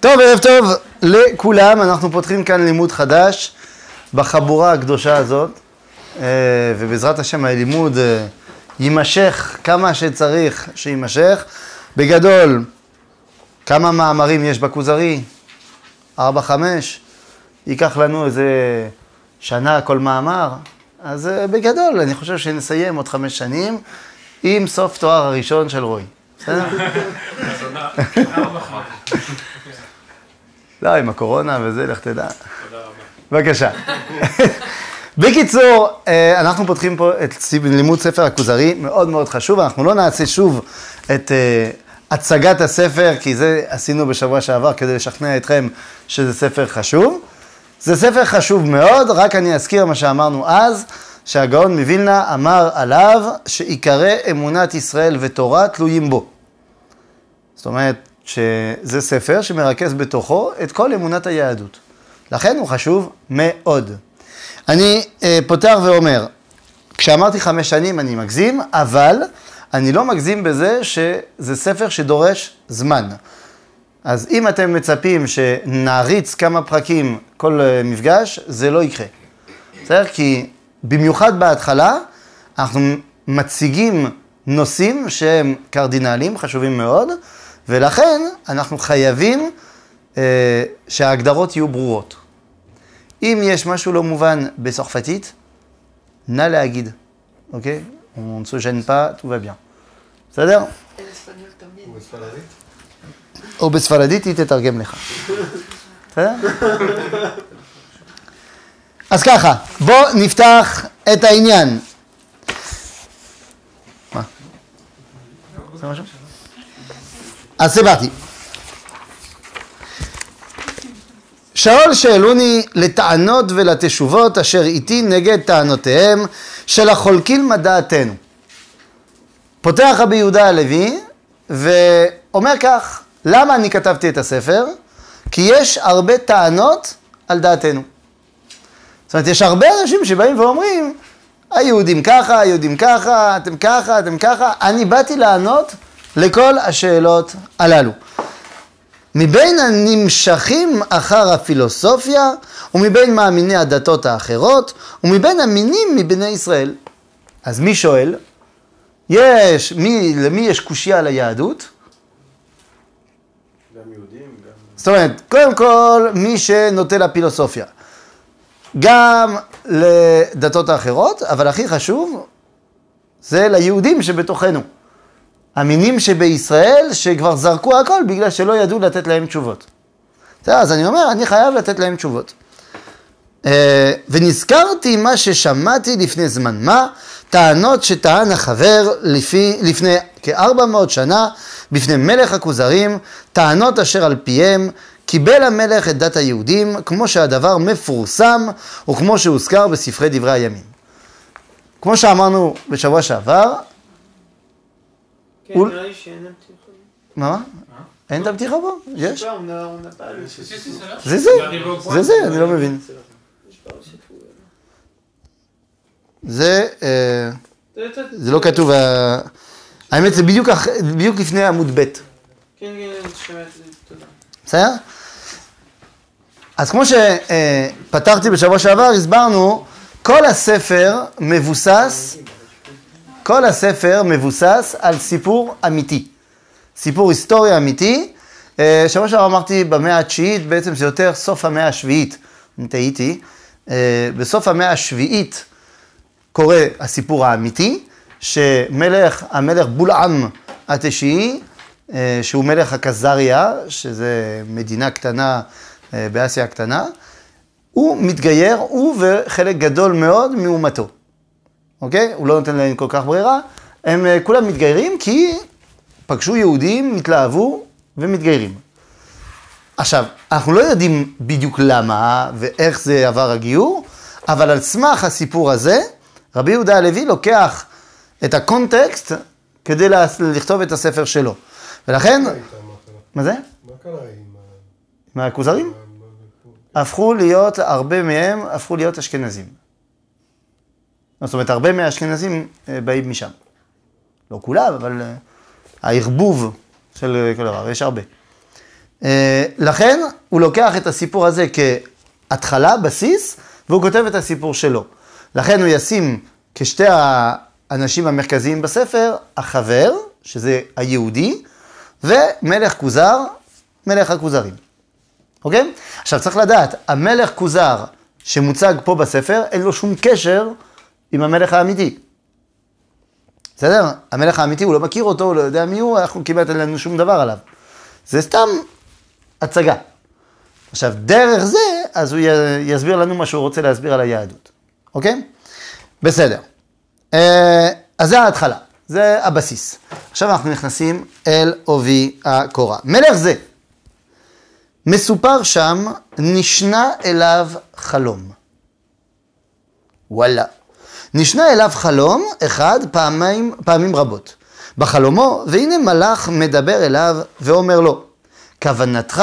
טוב, ערב טוב לכולם, אנחנו פותחים כאן לימוד חדש בחבורה הקדושה הזאת, אה, ובעזרת השם הלימוד אה, יימשך כמה שצריך שיימשך. בגדול, כמה מאמרים יש בכוזרי? ארבע, חמש? ייקח לנו איזה שנה כל מאמר? אז אה, בגדול, אני חושב שנסיים עוד חמש שנים עם סוף תואר הראשון של רועי. בסדר? לא, עם הקורונה וזה, לך תדע. תודה רבה. בבקשה. בקיצור, אה, אנחנו פותחים פה את לימוד ספר הכוזרי, מאוד מאוד חשוב, אנחנו לא נעשה שוב את אה, הצגת הספר, כי זה עשינו בשבוע שעבר כדי לשכנע אתכם שזה ספר חשוב. זה ספר חשוב מאוד, רק אני אזכיר מה שאמרנו אז, שהגאון מווילנה אמר עליו שעיקרי אמונת ישראל ותורה תלויים בו. זאת אומרת, שזה ספר שמרכז בתוכו את כל אמונת היהדות. לכן הוא חשוב מאוד. אני אה, פותח ואומר, כשאמרתי חמש שנים אני מגזים, אבל אני לא מגזים בזה שזה ספר שדורש זמן. אז אם אתם מצפים שנעריץ כמה פרקים כל אה, מפגש, זה לא יקרה. בסדר? כי במיוחד בהתחלה, אנחנו מציגים נושאים שהם קרדינליים, חשובים מאוד, ולכן אנחנו חייבים אה, שההגדרות יהיו ברורות. אם יש משהו לא מובן בצרפתית, נא להגיד, אוקיי? On ne se gêne pas, tout va bien. בסדר? או בספרדית היא תתרגם לך. בסדר? אז ככה, בואו נפתח את העניין. מה? זה משהו? אז זה באתי. שאול שאלוני לטענות ולתשובות אשר איתי נגד טענותיהם של החולקים מדעתנו. פותח רבי יהודה הלוי ואומר כך, למה אני כתבתי את הספר? כי יש הרבה טענות על דעתנו. זאת אומרת, יש הרבה אנשים שבאים ואומרים, היהודים ככה, היהודים ככה, אתם ככה, אתם ככה. אני באתי לענות לכל השאלות הללו. מבין הנמשכים אחר הפילוסופיה, ומבין מאמיני הדתות האחרות, ומבין המינים מבני ישראל. אז מי שואל? יש, מי, למי יש קושייה על היהדות? גם יהודים, גם... זאת אומרת, קודם כל, מי שנוטה לפילוסופיה. גם לדתות האחרות, אבל הכי חשוב, זה ליהודים שבתוכנו. המינים שבישראל שכבר זרקו הכל בגלל שלא ידעו לתת להם תשובות. בסדר, אז אני אומר, אני חייב לתת להם תשובות. אה, ונזכרתי מה ששמעתי לפני זמן מה, טענות שטען החבר לפי, לפני כארבע מאות שנה בפני מלך הכוזרים, טענות אשר על פיהם קיבל המלך את דת היהודים כמו שהדבר מפורסם וכמו שהוזכר בספרי דברי הימים. כמו שאמרנו בשבוע שעבר, כן, נראה לי שאין הפתיחה. מה? מה? אין את בו? יש? on a, on n'a pas le... זה זה, זה זה, אני לא מבין. זה, אה, toi, זה לא כתוב, אה, האמת זה בדיוק לפני עמוד ב', כן, כן, שמעתי, תודה. בסדר? אז כמו שפתרתי בשבוע שעבר, הסברנו, כל הספר מבוסס, כל הספר מבוסס על סיפור אמיתי, סיפור היסטורי אמיתי. אה, שבוע שעבר אמרתי במאה התשיעית, בעצם זה יותר סוף המאה השביעית, אם טעיתי. אה, בסוף המאה השביעית קורה הסיפור האמיתי, שמלך, המלך בולעם התשיעי, אה, שהוא מלך הקזריה, שזה מדינה קטנה באסיה הקטנה, הוא מתגייר, הוא וחלק גדול מאוד מאומתו. אוקיי? הוא לא נותן להם כל כך ברירה. הם אה, כולם מתגיירים כי פגשו יהודים, התלהבו ומתגיירים. עכשיו, אנחנו לא יודעים בדיוק למה ואיך זה עבר הגיור, אבל על סמך הסיפור הזה, רבי יהודה הלוי לוקח את הקונטקסט כדי לכתוב את הספר שלו. ולכן, מה זה? מה קרה עם ה... מהכוזרים? מה- מה- הפכו להיות, הרבה מהם הפכו להיות אשכנזים. זאת אומרת, הרבה מהאשכנזים אה, באים משם. לא כולם, אבל אה, הערבוב של אה, כל דבר, יש הרבה. לכן הוא לוקח את הסיפור הזה כהתחלה, בסיס, והוא כותב את הסיפור שלו. לכן הוא ישים כשתי האנשים המרכזיים בספר, החבר, שזה היהודי, ומלך כוזר, מלך הכוזרים. אוקיי? עכשיו צריך לדעת, המלך כוזר שמוצג פה בספר, אין לו שום קשר עם המלך האמיתי. בסדר? המלך האמיתי, הוא לא מכיר אותו, הוא לא יודע מי הוא, אנחנו כמעט אין לנו שום דבר עליו. זה סתם הצגה. עכשיו, דרך זה, אז הוא יסביר לנו מה שהוא רוצה להסביר על היהדות, אוקיי? בסדר. אה, אז זה ההתחלה, זה הבסיס. עכשיו אנחנו נכנסים אל עובי הקורה. מלך זה, מסופר שם, נשנה אליו חלום. וואלה. נשנה אליו חלום אחד פעמים, פעמים רבות. בחלומו, והנה מלאך מדבר אליו ואומר לו, כוונתך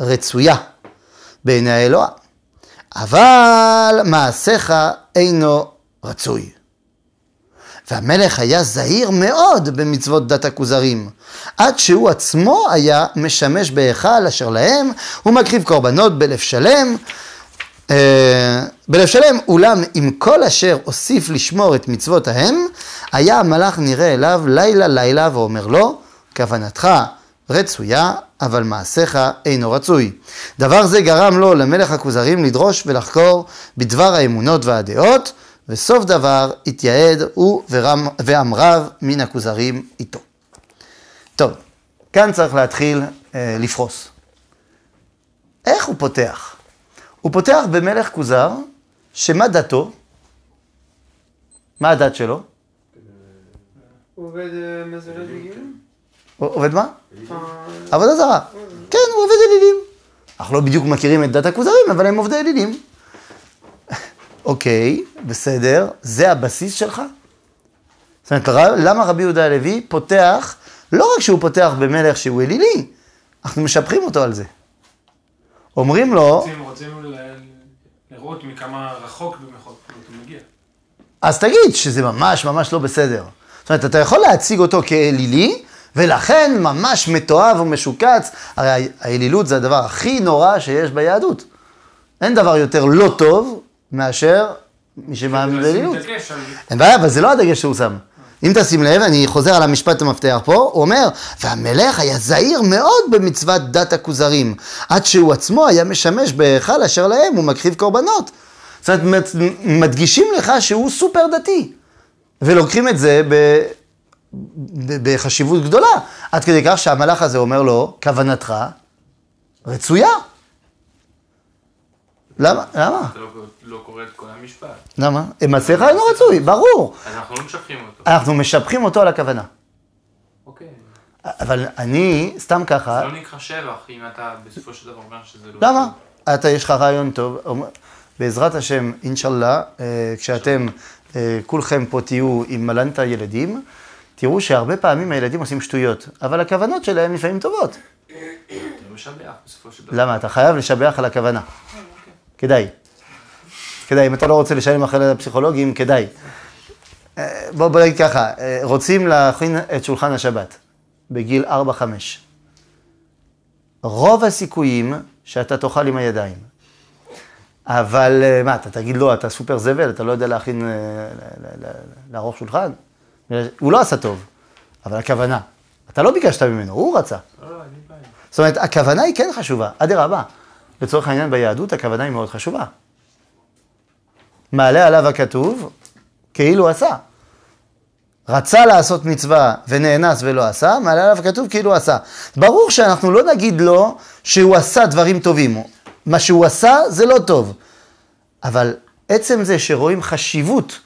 רצויה בעיני האלוה, אבל מעשיך אינו רצוי. והמלך היה זהיר מאוד במצוות דת הכוזרים, עד שהוא עצמו היה משמש בהיכל אשר להם, ומקריב קורבנות בלב שלם, בלב שלם, אולם עם כל אשר הוסיף לשמור את מצוות ההם, היה המלאך נראה אליו לילה לילה ואומר לו, כוונתך רצויה, אבל מעשיך אינו רצוי. דבר זה גרם לו, למלך הכוזרים, לדרוש ולחקור בדבר האמונות והדעות, וסוף דבר התייעד הוא ורם, ועמריו מן הכוזרים איתו. טוב, כאן צריך להתחיל אה, לפרוס. איך הוא פותח? הוא פותח במלך כוזר, שמה דתו? מה הדת שלו? הוא עובד אה? הוא עובד מה? enfin, עבודה זרה. כן, הוא עובד אלילים. אנחנו לא בדיוק מכירים את דת הכוזרים, אבל הם עובדי אלילים. אוקיי, בסדר, זה הבסיס שלך? זאת אומרת, למה רבי יהודה הלוי פותח, לא רק שהוא פותח במלך שהוא אלילי, אנחנו משבחים אותו על זה. אומרים לו, רוצים, לראות מכמה רחוק במחוז הוא מגיע. אז תגיד שזה ממש ממש לא בסדר. זאת אומרת, אתה יכול להציג אותו כאלילי, ולכן ממש מתועב ומשוקץ. הרי האלילות זה הדבר הכי נורא שיש ביהדות. אין דבר יותר לא טוב מאשר מי שמאמין באלילות. דגש על... אין בעיה, אבל זה לא הדגש שהוא שם. אם תשים לב, אני חוזר על המשפט המפתח פה, הוא אומר, והמלך היה זהיר מאוד במצוות דת הכוזרים, עד שהוא עצמו היה משמש בהיכל אשר להם, הוא מקריב קורבנות. זאת אומרת, מדגישים לך שהוא סופר דתי, ולוקחים את זה. ב- בחשיבות גדולה, עד כדי כך שהמלאך הזה אומר לו, כוונתך רצויה. למה? למה? לא, קורא את כל המשפט, למה? מעשיך אינו רצוי, ברור. אז אנחנו לא משבחים אותו. אנחנו משבחים אותו על הכוונה. אוקיי. אבל אני, סתם ככה, זה לא נקרא שבח אם אתה בסופו של דבר אומר שזה לא... למה? אתה, יש לך רעיון טוב, בעזרת השם, אינשאללה, אה, כשאתם אה, כולכם פה תהיו עם מלנת ילדים, תראו שהרבה פעמים הילדים עושים שטויות, אבל הכוונות שלהם לפעמים טובות. אתה משבח בסופו של דבר. למה? אתה חייב לשבח על הכוונה. כדאי. כדאי, אם אתה לא רוצה לשלם אחרי לפסיכולוגים, כדאי. אה, בוא, בוא נגיד ככה, אה, רוצים להכין את שולחן השבת בגיל 4-5. רוב הסיכויים שאתה תאכל עם הידיים. אבל אה, מה, אתה תגיד לו, אתה סופר זבל, אתה לא יודע להכין, לערוך שולחן? הוא לא עשה טוב, אבל הכוונה. אתה לא ביקשת ממנו, הוא רצה. לא, לא. זאת אומרת, הכוונה היא כן חשובה, אדרבה. לצורך העניין ביהדות הכוונה היא מאוד חשובה. מעלה עליו הכתוב, כאילו עשה. רצה לעשות מצווה ונאנס ולא עשה, מעלה עליו הכתוב כאילו עשה. ברור שאנחנו לא נגיד לו שהוא עשה דברים טובים. מה שהוא עשה זה לא טוב. אבל עצם זה שרואים חשיבות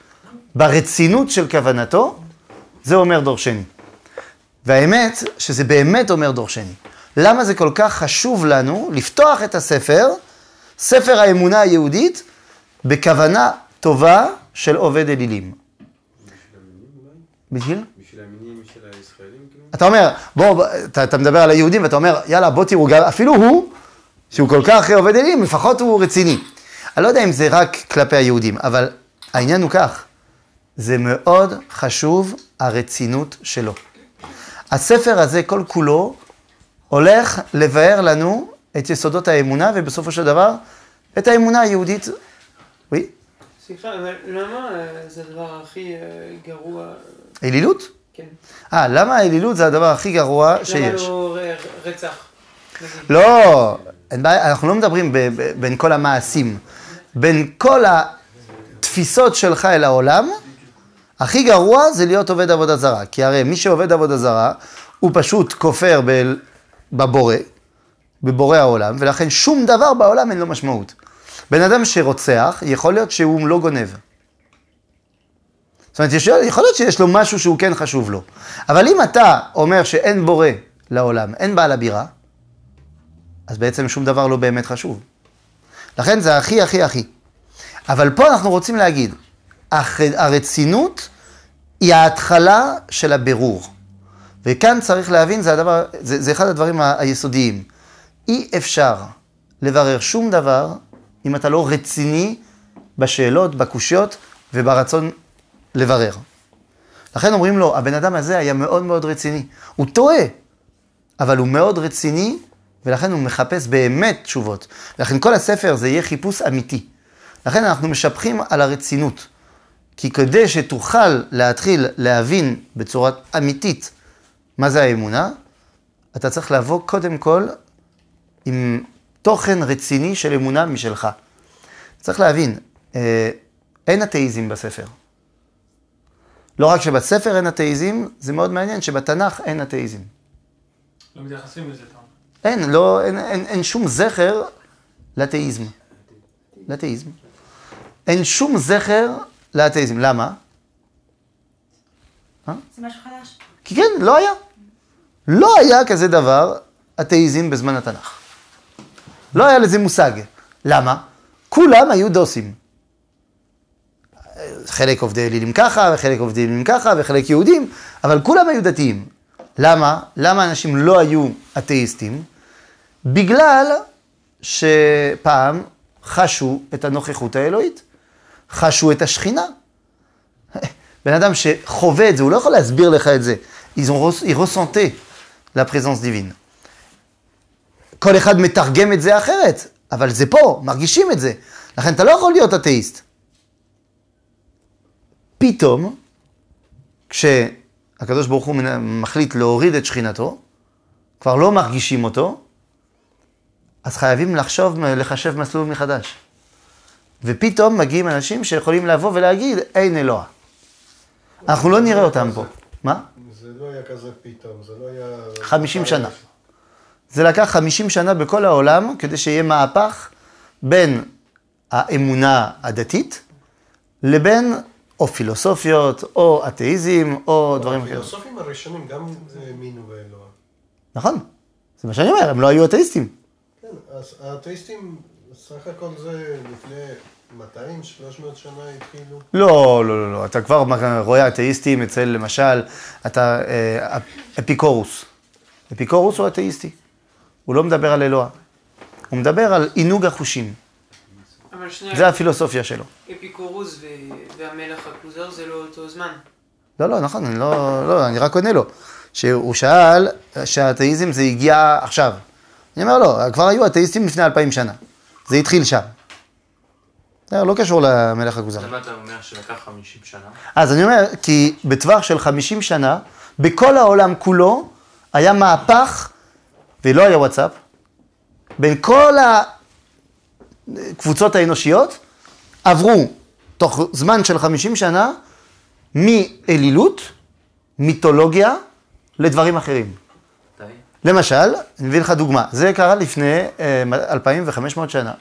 ברצינות של כוונתו, זה אומר דורשני. והאמת, שזה באמת אומר דורשני. למה זה כל כך חשוב לנו לפתוח את הספר, ספר האמונה היהודית, בכוונה טובה של עובד אלילים? בשביל? בשביל המינים של הישראלים, כאילו? אתה אומר, בוא, אתה, אתה מדבר על היהודים ואתה אומר, יאללה, בוא תראו, אפילו הוא, שהוא כל כך עובד אלילים, לפחות הוא רציני. אני לא יודע אם זה רק כלפי היהודים, אבל העניין הוא כך, זה מאוד חשוב הרצינות שלו. הספר הזה כל כולו הולך לבאר לנו את יסודות האמונה, ובסופו של דבר, את האמונה היהודית. Oui, סליחה, אבל למה אה, זה הדבר הכי אה, גרוע? אלילות? כן. אה, למה האלילות זה הדבר הכי גרוע למה שיש? לא ר- רצח? לא, אנחנו לא מדברים בין כל המעשים. בין כל התפיסות שלך אל העולם, הכי גרוע זה להיות עובד עבודה זרה. כי הרי מי שעובד עבודה זרה, הוא פשוט כופר בבורא, בבורא העולם, ולכן שום דבר בעולם אין לו משמעות. בן אדם שרוצח, יכול להיות שהוא לא גונב. זאת אומרת, יכול להיות שיש לו משהו שהוא כן חשוב לו. אבל אם אתה אומר שאין בורא לעולם, אין בעל הבירה, אז בעצם שום דבר לא באמת חשוב. לכן זה הכי הכי הכי. אבל פה אנחנו רוצים להגיד, הרצינות היא ההתחלה של הבירור. וכאן צריך להבין, זה, הדבר, זה, זה אחד הדברים היסודיים. אי אפשר לברר שום דבר אם אתה לא רציני בשאלות, בקושיות וברצון לברר. לכן אומרים לו, הבן אדם הזה היה מאוד מאוד רציני. הוא טועה, אבל הוא מאוד רציני, ולכן הוא מחפש באמת תשובות. לכן כל הספר זה יהיה חיפוש אמיתי. לכן אנחנו משבחים על הרצינות. כי כדי שתוכל להתחיל להבין בצורה אמיתית מה זה האמונה, אתה צריך לבוא קודם כל עם תוכן רציני של אמונה משלך. צריך להבין, אה, אין אתאיזם בספר. לא רק שבספר אין אתאיזם, זה מאוד מעניין שבתנ"ך אין אתאיזם. לא מתייחסים לזה, אומר. אין, לא, אין, אין, אין שום זכר לאתאיזם. לאתאיזם. אין שום זכר לאתאיזם. למה? זה משהו חדש. כי כן, לא היה. לא היה כזה דבר, אתאיזם בזמן התנ"ך. לא היה לזה מושג. למה? כולם היו דוסים. חלק עובדי אלילים ככה, וחלק עובדי אלילים ככה, וחלק יהודים, אבל כולם היו דתיים. למה? למה אנשים לא היו אתאיסטים? בגלל שפעם חשו את הנוכחות האלוהית, חשו את השכינה. בן אדם שחווה את זה, הוא לא יכול להסביר לך את זה. Res- ils ressentaient la. כל אחד מתרגם את זה אחרת, אבל זה פה, מרגישים את זה. לכן אתה לא יכול להיות אתאיסט. פתאום, כשהקדוש ברוך הוא מחליט להוריד את שכינתו, כבר לא מרגישים אותו, אז חייבים לחשוב, לחשב מסלול מחדש. ופתאום מגיעים אנשים שיכולים לבוא ולהגיד, אין אלוה. אנחנו לא נראה אותם פה. מה? זה לא היה כזה פתאום, זה לא היה... 50 שנה. זה לקח 50 שנה בכל העולם כדי שיהיה מהפך בין האמונה הדתית לבין או פילוסופיות, או אתאיזם, או דברים אחרים. הפילוסופים הראשונים גם האמינו באלוה. נכון, זה מה שאני אומר, הם לא היו אתאיסטים. כן, אז האתאיסטים, סך הכל זה לפני 200, 300 שנה התחילו. לא, לא, לא, לא, אתה כבר רואה אתאיסטים אצל, למשל, אתה, אה, אפיקורוס. אפיקורוס הוא אתאיסטי. הוא לא מדבר על אלוה. הוא מדבר על עינוג החושים. זה הפילוסופיה שלו. אפיקורוס והמלך הכוזר זה לא אותו זמן. לא, לא, נכון, אני לא, לא, אני רק עונה לו. שהוא שאל שהאתאיזם זה הגיע עכשיו. אני אומר לו, כבר היו אתאיסטים לפני אלפיים שנה. זה התחיל שם. זה לא קשור למלך הכוזר. למה אתה אומר שלקח 50 שנה? אז אני אומר, כי בטווח של 50 שנה, בכל העולם כולו, היה מהפך, ולא היה וואטסאפ, בין כל הקבוצות האנושיות, עברו תוך זמן של 50 שנה, מאלילות, מיתולוגיה, לדברים אחרים. למשל, אני מביא לך דוגמה, זה קרה לפני אה, 2,500 שנה,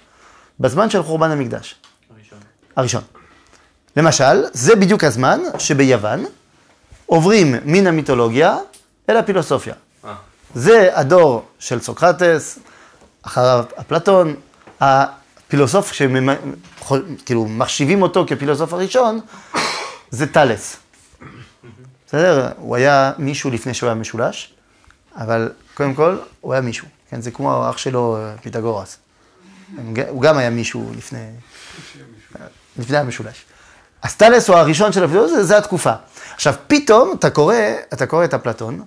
בזמן של חורבן המקדש. הראשון. הראשון. למשל, זה בדיוק הזמן שביוון עוברים מן המיתולוגיה אל הפילוסופיה. זה הדור של סוקרטס, אחריו אפלטון, הפילוסוף שכאילו מחשיבים אותו כפילוסוף הראשון, זה טאלס. בסדר? הוא היה מישהו לפני שהוא היה משולש, אבל קודם כל, הוא היה מישהו. כן, זה כמו האח שלו, פיתגורס. הוא גם היה מישהו לפני... לפני המשולש. אז טאלס הוא הראשון של הפילוסופיה, זה התקופה. עכשיו, פתאום אתה קורא, אתה קורא את אפלטון,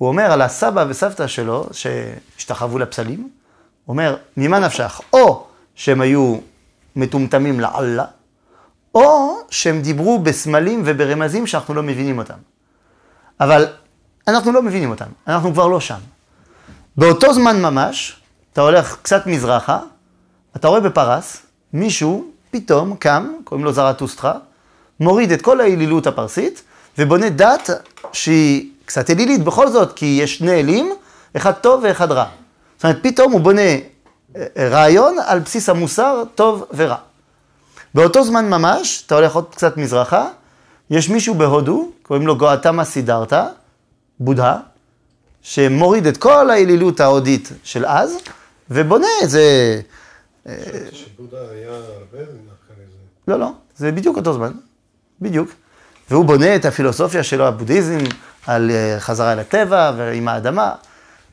הוא אומר על הסבא וסבתא שלו, שהשתחוו לפסלים, הוא אומר, ממה נפשך? או שהם היו מטומטמים לאללה, או שהם דיברו בסמלים וברמזים שאנחנו לא מבינים אותם. אבל אנחנו לא מבינים אותם, אנחנו כבר לא שם. באותו זמן ממש, אתה הולך קצת מזרחה, אתה רואה בפרס, מישהו פתאום קם, קוראים לו זרטוסטרה, מוריד את כל האלילות הפרסית, ובונה דת שהיא קצת אלילית בכל זאת, כי יש שני אלים, אחד טוב ואחד רע. זאת אומרת, פתאום הוא בונה אה, רעיון על בסיס המוסר טוב ורע. באותו זמן ממש, אתה הולך עוד קצת מזרחה, יש מישהו בהודו, קוראים לו גואטמה סידרתא, בודהה, שמוריד את כל האלילות ההודית של אז, ובונה איזה... חשבתי שבודה היה הרבה אחרי זה. לא, לא, זה בדיוק אותו זמן, בדיוק. והוא בונה את הפילוסופיה שלו, הבודהיזם, על אה, חזרה אל הטבע ועם האדמה.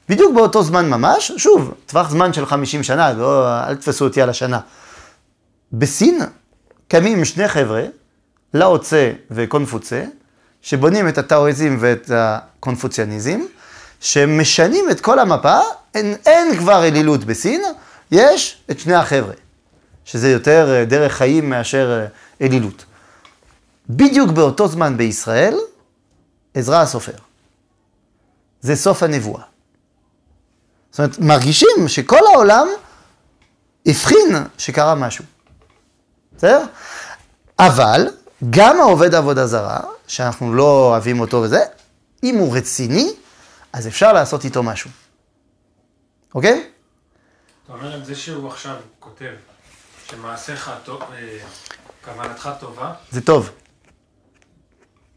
בדיוק באותו זמן ממש, שוב, טווח זמן של 50 שנה, לא, אל תתפסו אותי על השנה. בסין קמים שני חבר'ה, לאו צה וקונפוצה, שבונים את הטאואיזם ואת הקונפוציאניזם, שמשנים את כל המפה, אין, אין כבר אלילות בסין, יש את שני החבר'ה, שזה יותר אה, דרך חיים מאשר אה, אלילות. בדיוק באותו זמן בישראל, עזרא הסופר. זה סוף הנבואה. זאת אומרת, מרגישים שכל העולם הבחין שקרה משהו. בסדר? אבל גם העובד עבודה זרה, שאנחנו לא אוהבים אותו וזה, אם הוא רציני, אז אפשר לעשות איתו משהו. אוקיי? אתה אומר על זה שהוא עכשיו כותב שמעשיך טוב, אה, כוונתך טובה, זה טוב.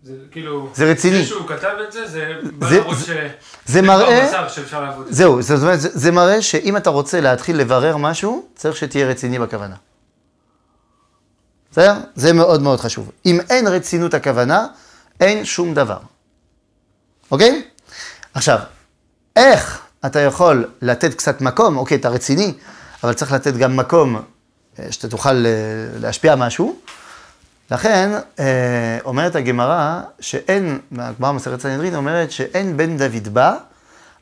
זה כאילו... זה רציני. זה שהוא כתב את זה, זה בא זה- זה- ש... זה מראה- שאפשר לעבוד. זהו, זאת אומרת, זה, זה מראה שאם אתה רוצה להתחיל לברר משהו, צריך שתהיה רציני בכוונה. בסדר? זה מאוד מאוד חשוב. אם אין רצינות הכוונה, אין שום דבר. אוקיי? עכשיו, איך אתה יכול לתת קצת מקום, אוקיי, אתה רציני, אבל צריך לתת גם מקום אה, שאתה תוכל אה, להשפיע משהו. לכן, אה, אומרת הגמרא שאין, הגמרא מסכת סנהדרין אומרת שאין בן דוד בא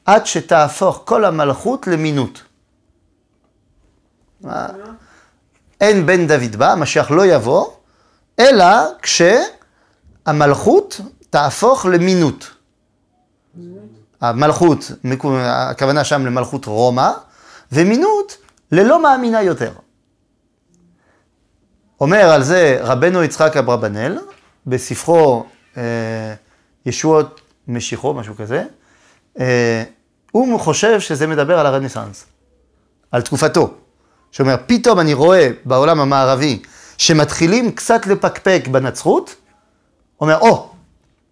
עד שתהפוך כל המלכות למינות. מה? אין בן דוד בא, המשיח לא יבוא, אלא כשהמלכות תהפוך למינות. המלכות, מקו- הכוונה שם למלכות רומא, ומינות ללא מאמינה יותר. אומר על זה רבנו יצחק אברבנאל, בספרו אה, ישועות משיחו, משהו כזה, אה, הוא חושב שזה מדבר על הרנסאנס, על תקופתו. שאומר, פתאום אני רואה בעולם המערבי שמתחילים קצת לפקפק בנצרות, אומר, או,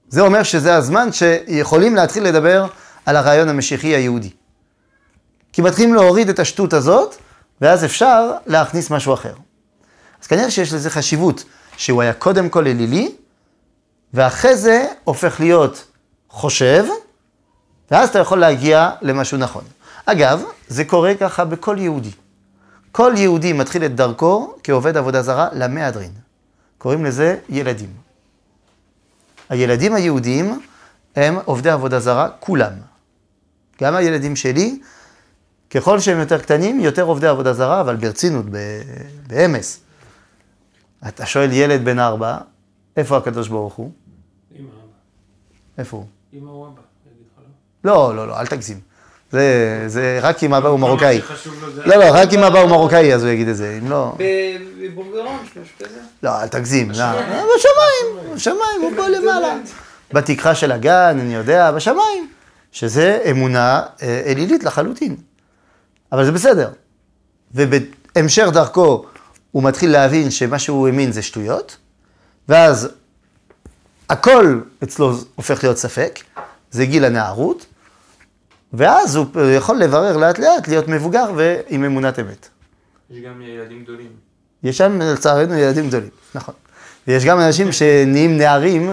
זה אומר שזה הזמן שיכולים להתחיל לדבר על הרעיון המשיחי היהודי. כי מתחילים להוריד את השטות הזאת, ואז אפשר להכניס משהו אחר. אז כנראה שיש לזה חשיבות, שהוא היה קודם כל אלילי, ואחרי זה הופך להיות חושב, ואז אתה יכול להגיע למשהו נכון. אגב, זה קורה ככה בכל יהודי. כל יהודי מתחיל את דרכו כעובד עבודה זרה למהדרין. קוראים לזה ילדים. הילדים היהודים הם עובדי עבודה זרה, כולם. גם הילדים שלי, ככל שהם יותר קטנים, יותר עובדי עבודה זרה, אבל ברצינות, באמס. אתה שואל ילד בן ארבע, איפה הקדוש ברוך הוא? אמא, אבא. איפה הוא? אמא או אבא, לא. לא, לא, לא, אל תגזים. זה, זה רק אם אבא הוא מרוקאי. מה שחשוב לו זה... לא, לא, רק אם אבא הוא מרוקאי אז הוא יגיד את זה, אם לא... ב- בבונגרון, משהו כזה. לא, אל תגזים, לא. בשמיים, בשמיים, הוא פה למעלה. בתקרה של הגן, אני יודע, בשמיים. שזה אמונה אה, אלילית לחלוטין. אבל זה בסדר. ובהמשך דרכו הוא מתחיל להבין שמה שהוא האמין זה שטויות, ואז הכל אצלו הופך להיות ספק, זה גיל הנערות, ואז הוא יכול לברר לאט לאט להיות מבוגר ועם אמונת אמת. יש גם ילדים גדולים. יש שם לצערנו ילדים גדולים, נכון. ויש גם אנשים שנהיים נערים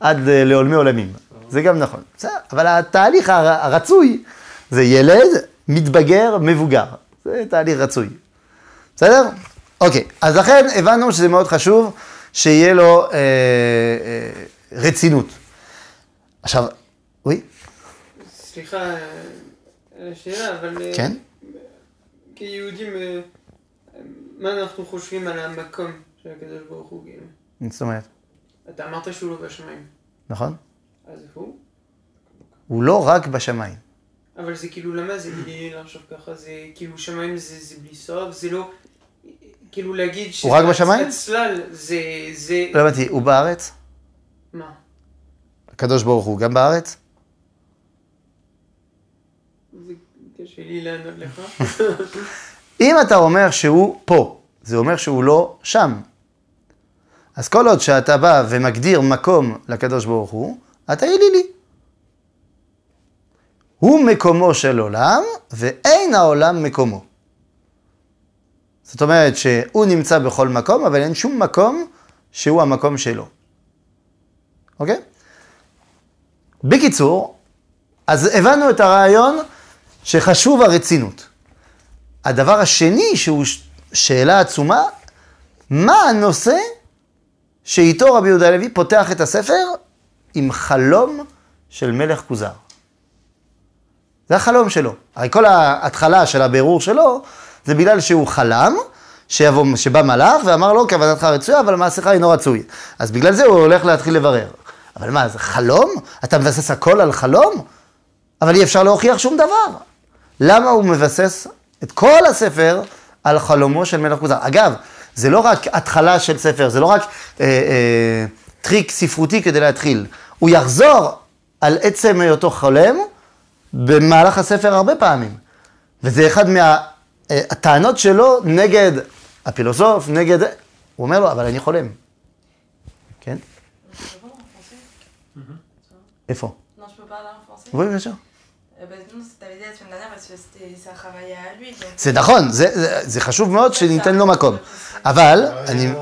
עד אה, לעולמי עולמים. זה גם נכון. בסדר, אבל התהליך הר- הרצוי זה ילד, מתבגר, מבוגר. זה תהליך רצוי. בסדר? אוקיי, אז לכן הבנו שזה מאוד חשוב שיהיה לו אה, אה, רצינות. עכשיו, oui, סליחה אה, על השאלה, אבל... אה, כן? כיהודים, אה, מה אנחנו חושבים על המקום של הקדוש ברוך הוא, כאילו? זאת אומרת, אתה אמרת שהוא לא בשמיים. נכון? אז הוא? הוא לא רק בשמיים. אבל זה כאילו, למה זה בלי לחשוב ככה? זה כאילו, שמיים זה, זה בלי סוף, זה לא... כאילו להגיד שזה... רק בשמיים? הצלל, זה... זה... לא הבנתי, הוא בארץ? מה? הקדוש ברוך הוא גם בארץ? זה קשה לי לענות לך. אם אתה אומר שהוא פה, זה אומר שהוא לא שם. אז כל עוד שאתה בא ומגדיר מקום לקדוש ברוך הוא, אתה אלילי. הוא מקומו של עולם, ואין העולם מקומו. זאת אומרת שהוא נמצא בכל מקום, אבל אין שום מקום שהוא המקום שלו. אוקיי? בקיצור, אז הבנו את הרעיון שחשוב הרצינות. הדבר השני, שהוא שאלה עצומה, מה הנושא שאיתו רבי יהודה הלוי פותח את הספר עם חלום של מלך כוזר? זה החלום שלו. הרי כל ההתחלה של הבירור שלו, זה בגלל שהוא חלם, שיבוא, שבא מלאך ואמר לו, כוונתך רצויה, אבל מעשיך אינו רצוי. אז בגלל זה הוא הולך להתחיל לברר. אבל מה, זה חלום? אתה מבסס הכל על חלום? אבל אי אפשר להוכיח שום דבר. למה הוא מבסס את כל הספר על חלומו של מלך כוזר? אגב, זה לא רק התחלה של ספר, זה לא רק אה, אה, טריק ספרותי כדי להתחיל. הוא יחזור על עצם היותו חולם במהלך הספר הרבה פעמים. וזה אחד מהטענות שלו נגד הפילוסוף, נגד... הוא אומר לו, אבל אני חולם. כן? איפה? זה נכון, זה חשוב מאוד שניתן לו מקום. אבל, אני,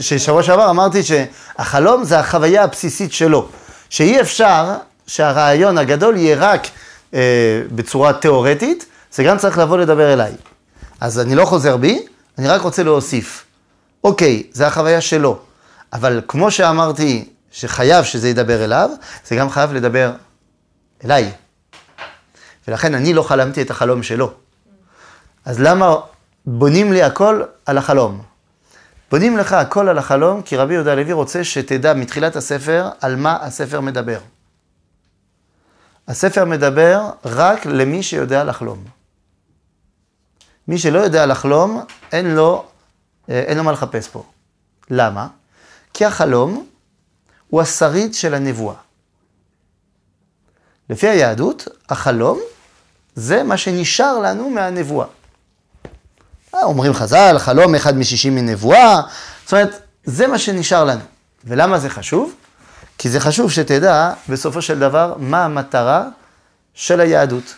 ששבוע שעבר אמרתי שהחלום זה החוויה הבסיסית שלו. שאי אפשר שהרעיון הגדול יהיה רק אה, בצורה תיאורטית, זה גם צריך לבוא לדבר אליי. אז אני לא חוזר בי, אני רק רוצה להוסיף. אוקיי, זה החוויה שלו, אבל כמו שאמרתי שחייב שזה ידבר אליו, זה גם חייב לדבר אליי. ולכן אני לא חלמתי את החלום שלו. אז למה בונים לי הכל על החלום? בונים לך הכל על החלום, כי רבי יהודה הלוי רוצה שתדע מתחילת הספר על מה הספר מדבר. הספר מדבר רק למי שיודע לחלום. מי שלא יודע לחלום, אין לו, אה, אין לו מה לחפש פה. למה? כי החלום הוא השריד של הנבואה. לפי היהדות, החלום זה מה שנשאר לנו מהנבואה. אה, אומרים חז"ל, חלום אחד משישים מנבואה, זאת אומרת, זה מה שנשאר לנו. ולמה זה חשוב? כי זה חשוב שתדע בסופו של דבר מה המטרה של היהדות.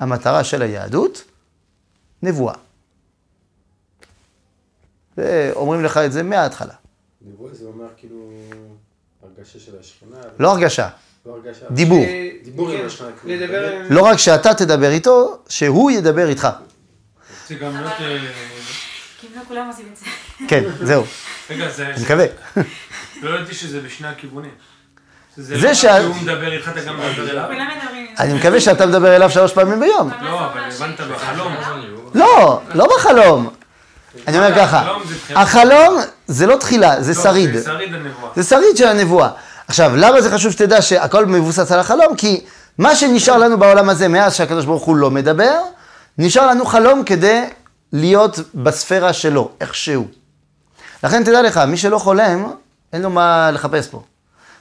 המטרה של היהדות, נבואה. ואומרים לך את זה מההתחלה. נבואה זה אומר כאילו הרגשה של השכינה. לא הרגשה, לא הרגשה. דיבור. דיבור עם כן, השכינה, כאילו. לא רק שאתה תדבר איתו, שהוא ידבר איתך. זה גם להיות... אה, כי אם לא כולם עושים את זה. כן, זהו, רגע, זה... אני מקווה. לא ידעתי שזה בשני הכיוונים. זה לא שהוא מדבר איתך, אתה גם מדבר אליו? אני מקווה שאתה מדבר אליו שלוש פעמים ביום. לא, אבל הבנת בחלום. לא, לא בחלום. אני אומר ככה, החלום זה לא תחילה, זה לא, שריד. זה שריד של הנבואה. עכשיו, למה זה חשוב שתדע שהכל מבוסס על החלום? כי מה שנשאר לנו בעולם הזה מאז שהקדוש ברוך הוא לא מדבר, נשאר לנו חלום כדי להיות בספירה שלו, איכשהו. לכן תדע לך, מי שלא חולם, אין לו מה לחפש פה.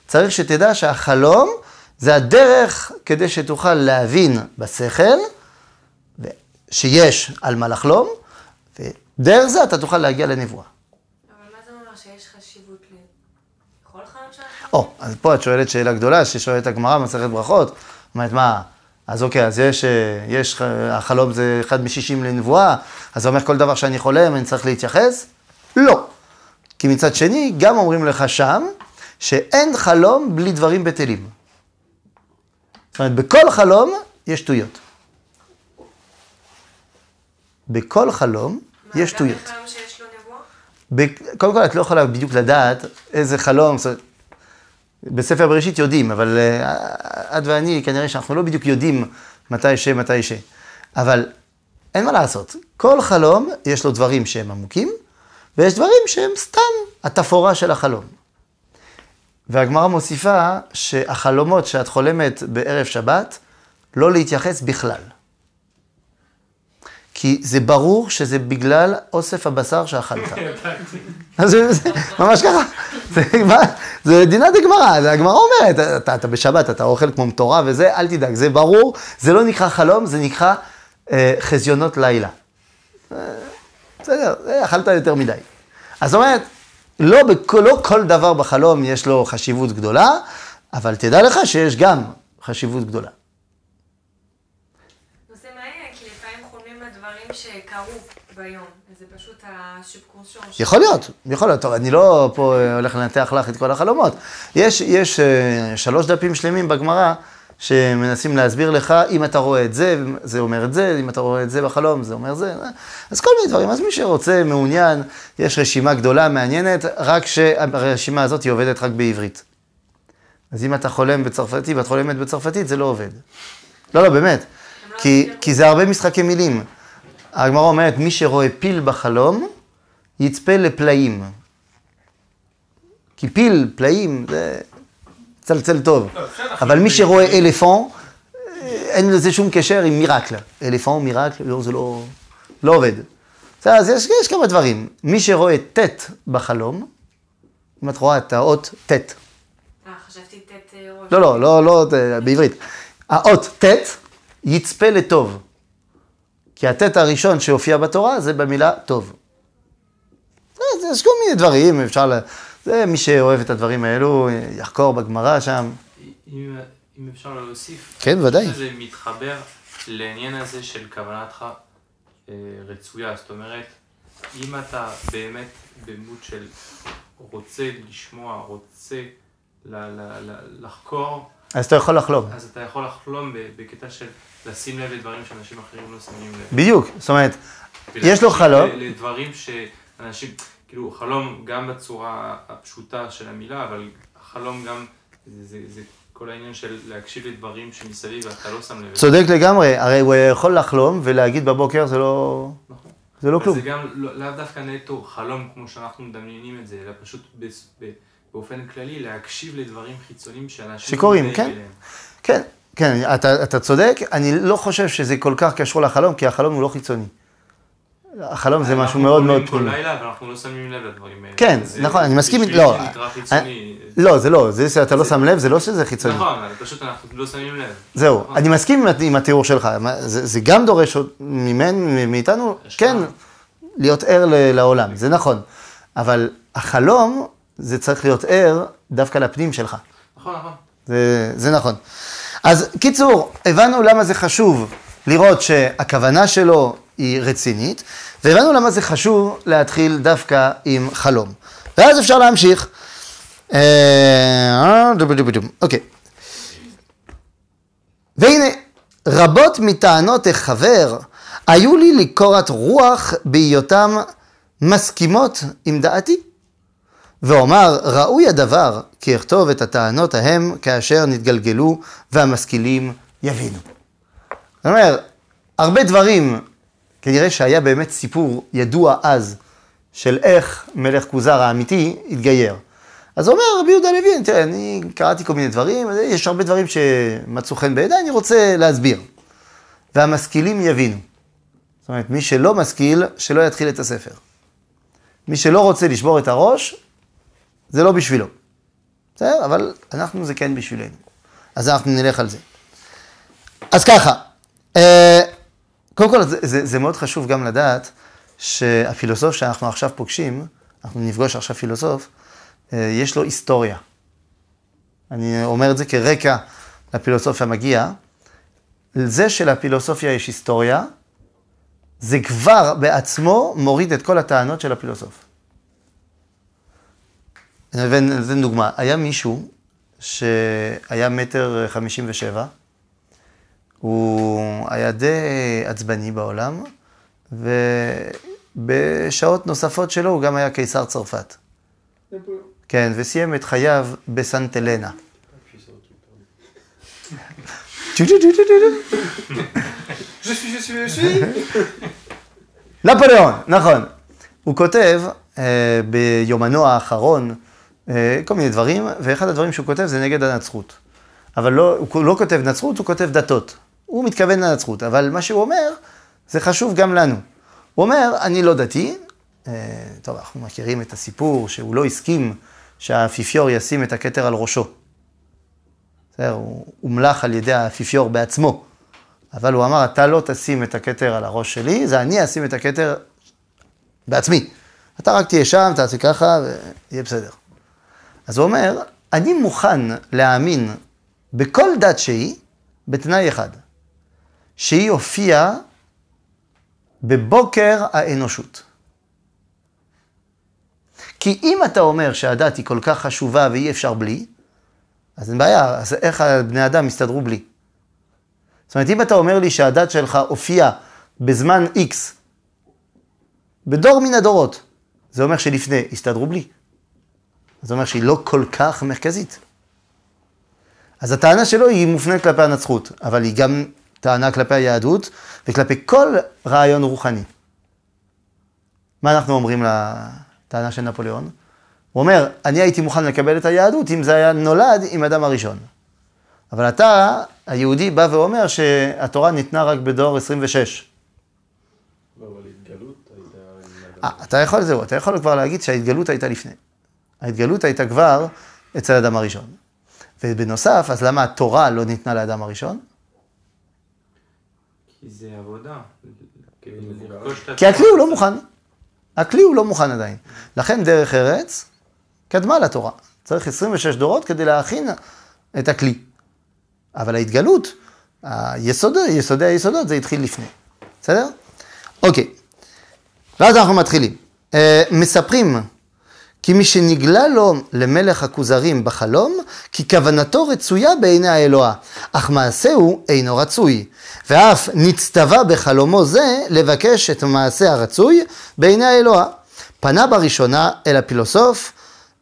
צריך שתדע שהחלום זה הדרך כדי שתוכל להבין בשכל, שיש על מה לחלום, ודרך זה אתה תוכל להגיע לנבואה. אבל מה זה אומר שיש חשיבות ל... יכול חלום שלך? או, אז פה את שואלת שאלה גדולה, ששואלת הגמרא במסכת ברכות. אומרת, מה, אז אוקיי, אז יש, אה, יש, אה, החלום זה אחד משישים לנבואה, אז זה אומר כל דבר שאני חולם, אני צריך להתייחס? לא. כי מצד שני, גם אומרים לך שם, שאין חלום בלי דברים בטלים. זאת אומרת, בכל חלום יש שטויות. בכל חלום יש שטויות. גם בחלום שיש לו נבואה? קודם כל, את לא יכולה בדיוק לדעת איזה חלום, בספר בראשית יודעים, אבל אה, את ואני, כנראה שאנחנו לא בדיוק יודעים מתי ש, מתי ש. אבל אין מה לעשות, כל חלום יש לו דברים שהם עמוקים, ויש דברים שהם סתם התפאורה של החלום. והגמרא מוסיפה שהחלומות שאת חולמת בערב שבת, לא להתייחס בכלל. כי זה ברור שזה בגלל אוסף הבשר שאכלת. אז זה ממש ככה. זה, מה- זה דינת הגמרא, זה הגמרא אומרת, אתה, אתה בשבת, אתה אוכל כמו מטורף וזה, אל תדאג, זה ברור, זה לא נקרא חלום, זה נקרא אה, חזיונות לילה. אה, בסדר, זה אכלת יותר מדי. אז זאת אומרת, לא, בכל, לא כל דבר בחלום יש לו חשיבות גדולה, אבל תדע לך שיש גם חשיבות גדולה. זה מעניין, כי לפעמים חולמים על דברים ביום, וזה פשוט הסובקונסיון. יכול להיות, יכול להיות. טוב, אני לא פה אה, הולך לנתח לך את כל החלומות. יש, יש אה, שלוש דפים שלמים בגמרא שמנסים להסביר לך, אם אתה רואה את זה, זה אומר את זה, אם אתה רואה את זה בחלום, זה אומר זה. אז כל מיני דברים. אז מי שרוצה, מעוניין, יש רשימה גדולה, מעניינת, רק שהרשימה הזאת היא עובדת רק בעברית. אז אם אתה חולם בצרפתית ואת חולמת בצרפתית, זה לא עובד. לא, לא, באמת. כי, כי זה הרבה משחקי מילים. הגמרא אומרת, מי שרואה פיל בחלום, יצפה לפלאים. כי פיל, פלאים, זה צלצל טוב. לא, אבל מי שרואה אלפון, אה, אין לזה שום קשר עם מירקל. אלפון, מירקל, לא, זה לא, לא עובד. בסדר, אז יש, יש כמה דברים. מי שרואה ט' בחלום, אם את רואה את האות ט', אה, חשבתי ט' ראש. לא, לא, לא, לא, אה, בעברית. האות ט' יצפה לטוב. כי הט' הראשון שהופיע בתורה זה במילה טוב. אז יש כל מיני דברים, אפשר ל... זה מי שאוהב את הדברים האלו, יחקור בגמרא שם. אם, אם אפשר להוסיף, כן, ודאי. זה מתחבר לעניין הזה של כוונתך אה, רצויה, זאת אומרת, אם אתה באמת במות של רוצה לשמוע, רוצה ל- ל- ל- לחקור, אז אתה יכול לחלום. אז אתה יכול לחלום ב- בקטע של לשים לב לדברים שאנשים אחרים לא שמים לב. בדיוק, זאת אומרת, יש לו חלום. לדברים שאנשים, כאילו חלום גם בצורה הפשוטה של המילה, אבל חלום גם, זה, זה, זה כל העניין של להקשיב לדברים שמסביב ואתה לא שם לב. צודק לגמרי, הרי הוא יכול לחלום ולהגיד בבוקר זה לא, נכון. זה לא כלום. זה גם לא- לאו דווקא נטו חלום כמו שאנחנו מדמיינים את זה, אלא פשוט בס- ב- באופן כללי להקשיב לדברים חיצוניים שאנשים... שקורים, כן. אליהם. כן, כן, אתה, אתה צודק, אני לא חושב שזה כל כך קשור לחלום, כי החלום הוא לא חיצוני. החלום זה משהו אנחנו מאוד מאוד חולמים כל פנימי. לילה ואנחנו לא שמים לב לדברים האלה. כן, נכון, אני מסכים, לא, חיצוני. לא, זה לא, זה שאתה לא שם לב, זה לא שזה חיצוני. נכון, אבל פשוט אנחנו לא שמים לב. זהו, נכון. אני מסכים עם- התיאור שלך, זה, זה גם דורש ממנו, מאיתנו. כן, להיות ער לעולם, זה נכון. אבל החלום, זה צריך להיות ער דווקא לפנים שלך. נכון, נכון. זה, זה נכון. אז קיצור, הבנו למה זה חשוב לראות שהכוונה שלו היא רצינית, והבנו למה זה חשוב להתחיל דווקא עם חלום. ואז אפשר להמשיך. אה, דובדובדום, אוקיי. והנה, רבות מטענות החבר היו לי לקורת רוח בהיותם מסכימות עם דעתי. ואומר, ראוי הדבר כי אכתוב את הטענות ההם כאשר נתגלגלו והמשכילים יבינו. זאת אומרת, הרבה דברים, כנראה שהיה באמת סיפור ידוע אז של איך מלך כוזר האמיתי התגייר. אז אומר רבי יהודה לוי, תראה, אני קראתי כל מיני דברים, יש הרבה דברים שמצאו חן בעיניי, אני רוצה להסביר. והמשכילים יבינו. זאת אומרת, מי שלא משכיל, שלא יתחיל את הספר. מי שלא רוצה לשבור את הראש, זה לא בשבילו. בסדר? אבל אנחנו זה כן בשבילנו. אז אנחנו נלך על זה. אז ככה, אה, קודם כל זה, זה, זה מאוד חשוב גם לדעת שהפילוסוף שאנחנו עכשיו פוגשים, אנחנו נפגוש עכשיו פילוסוף, אה, יש לו היסטוריה. אני אומר את זה כרקע לפילוסופיה מגיע. זה שלפילוסופיה יש היסטוריה, זה כבר בעצמו מוריד את כל הטענות של הפילוסוף. אני אתן דוגמה, היה מישהו שהיה מטר חמישים ושבע, הוא היה די עצבני בעולם, ובשעות נוספות שלו הוא גם היה קיסר צרפת. כן, וסיים את חייו בסנט אלנה. צ'ו צ'ו צ'ו צ'ו צ'ו. Je suis, je suis, je suis. נפוליאון, נכון. הוא כותב אה, ביומנו האחרון כל מיני דברים, ואחד הדברים שהוא כותב זה נגד הנצרות. אבל לא, הוא לא כותב נצרות, הוא כותב דתות. הוא מתכוון לנצרות, אבל מה שהוא אומר, זה חשוב גם לנו. הוא אומר, אני לא דתי, אה, טוב, אנחנו מכירים את הסיפור שהוא לא הסכים שהאפיפיור ישים את הכתר על ראשו. בסדר, הוא הומלך על ידי האפיפיור בעצמו. אבל הוא אמר, אתה לא תשים את הכתר על הראש שלי, זה אני אשים את הכתר בעצמי. אתה רק תהיה שם, תעשה ככה, ויהיה בסדר. אז הוא אומר, אני מוכן להאמין בכל דת שהיא, בתנאי אחד, שהיא הופיעה בבוקר האנושות. כי אם אתה אומר שהדת היא כל כך חשובה ואי אפשר בלי, אז אין בעיה, אז איך בני אדם יסתדרו בלי? זאת אומרת, אם אתה אומר לי שהדת שלך הופיעה בזמן X, בדור מן הדורות, זה אומר שלפני הסתדרו בלי. זה אומר שהיא לא כל כך מרכזית. אז הטענה שלו היא מופנית כלפי הנצחות, אבל היא גם טענה כלפי היהדות וכלפי כל רעיון רוחני. מה אנחנו אומרים לטענה של נפוליאון? הוא אומר, אני הייתי מוכן לקבל את היהדות אם זה היה נולד עם אדם הראשון. אבל אתה, היהודי, בא ואומר שהתורה ניתנה רק בדור 26. לא, אבל התגלות הייתה... עם אה. אתה יכול, זהו, אתה יכול כבר להגיד שההתגלות הייתה לפני. ההתגלות הייתה כבר אצל האדם הראשון. ובנוסף, אז למה התורה לא ניתנה לאדם הראשון? כי זה עבודה. כי הכלי הוא לא מוכן. הכלי הוא לא מוכן עדיין. לכן דרך ארץ קדמה לתורה. צריך 26 דורות כדי להכין את הכלי. אבל ההתגלות, היסוד, יסודי היסודות, זה התחיל לפני. בסדר? אוקיי. ואז אנחנו מתחילים. אה, מספרים כי מי שנגלה לו למלך הכוזרים בחלום, כי כוונתו רצויה בעיני האלוה, אך מעשהו אינו רצוי. ואף נצטווה בחלומו זה לבקש את המעשה הרצוי בעיני האלוה. פנה בראשונה אל הפילוסוף,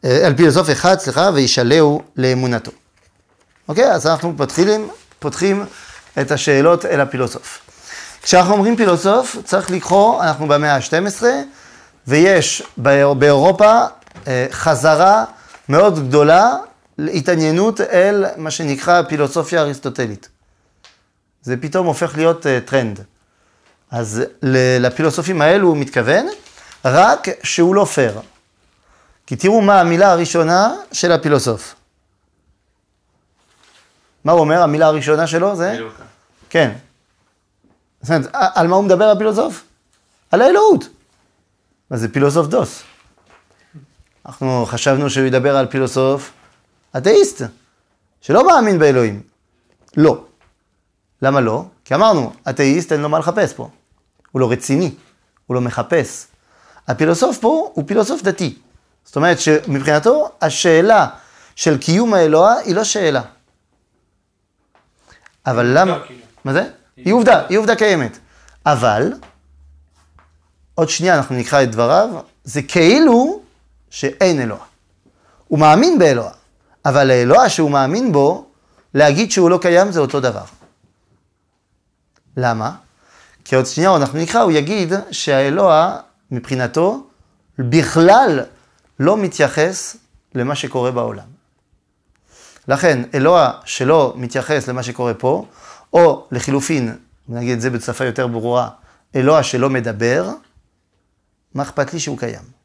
אה, אל פילוסוף אחד, סליחה, וישאלהו לאמונתו. אוקיי? אז אנחנו פותחים, פותחים את השאלות אל הפילוסוף. כשאנחנו אומרים פילוסוף, צריך לקרוא, אנחנו במאה ה-12, ויש באיר- באירופה חזרה מאוד גדולה להתעניינות אל מה שנקרא פילוסופיה אריסטוטלית. זה פתאום הופך להיות אה, טרנד. אז לפילוסופים האלו הוא מתכוון, רק שהוא לא פייר. כי תראו מה המילה הראשונה של הפילוסוף. מה הוא אומר, המילה הראשונה שלו זה? אלוקה. כן. זאת אומרת, על מה הוא מדבר הפילוסוף? על האלוהות. מה זה פילוסוף דוס? אנחנו חשבנו שהוא ידבר על פילוסוף אתאיסט, שלא מאמין באלוהים. לא. למה לא? כי אמרנו, אתאיסט אין לו מה לחפש פה. הוא לא רציני, הוא לא מחפש. הפילוסוף פה הוא פילוסוף דתי. זאת אומרת שמבחינתו השאלה של קיום האלוה היא לא שאלה. אבל למה... כאילו. מה זה? היא עובדה, היא עובדה קיימת. אבל, עוד שנייה אנחנו נקרא את דבריו, זה כאילו שאין אלוה. הוא מאמין באלוה, אבל האלוה שהוא מאמין בו, להגיד שהוא לא קיים זה אותו דבר. למה? כי עוד שנייה אנחנו נקרא, הוא יגיד שהאלוה מבחינתו בכלל לא מתייחס למה שקורה בעולם. לכן, אלוה שלא מתייחס למה שקורה פה, או לחילופין, נגיד את זה בשפה יותר ברורה, אלוה שלא מדבר, מה אכפת לי שהוא קיים?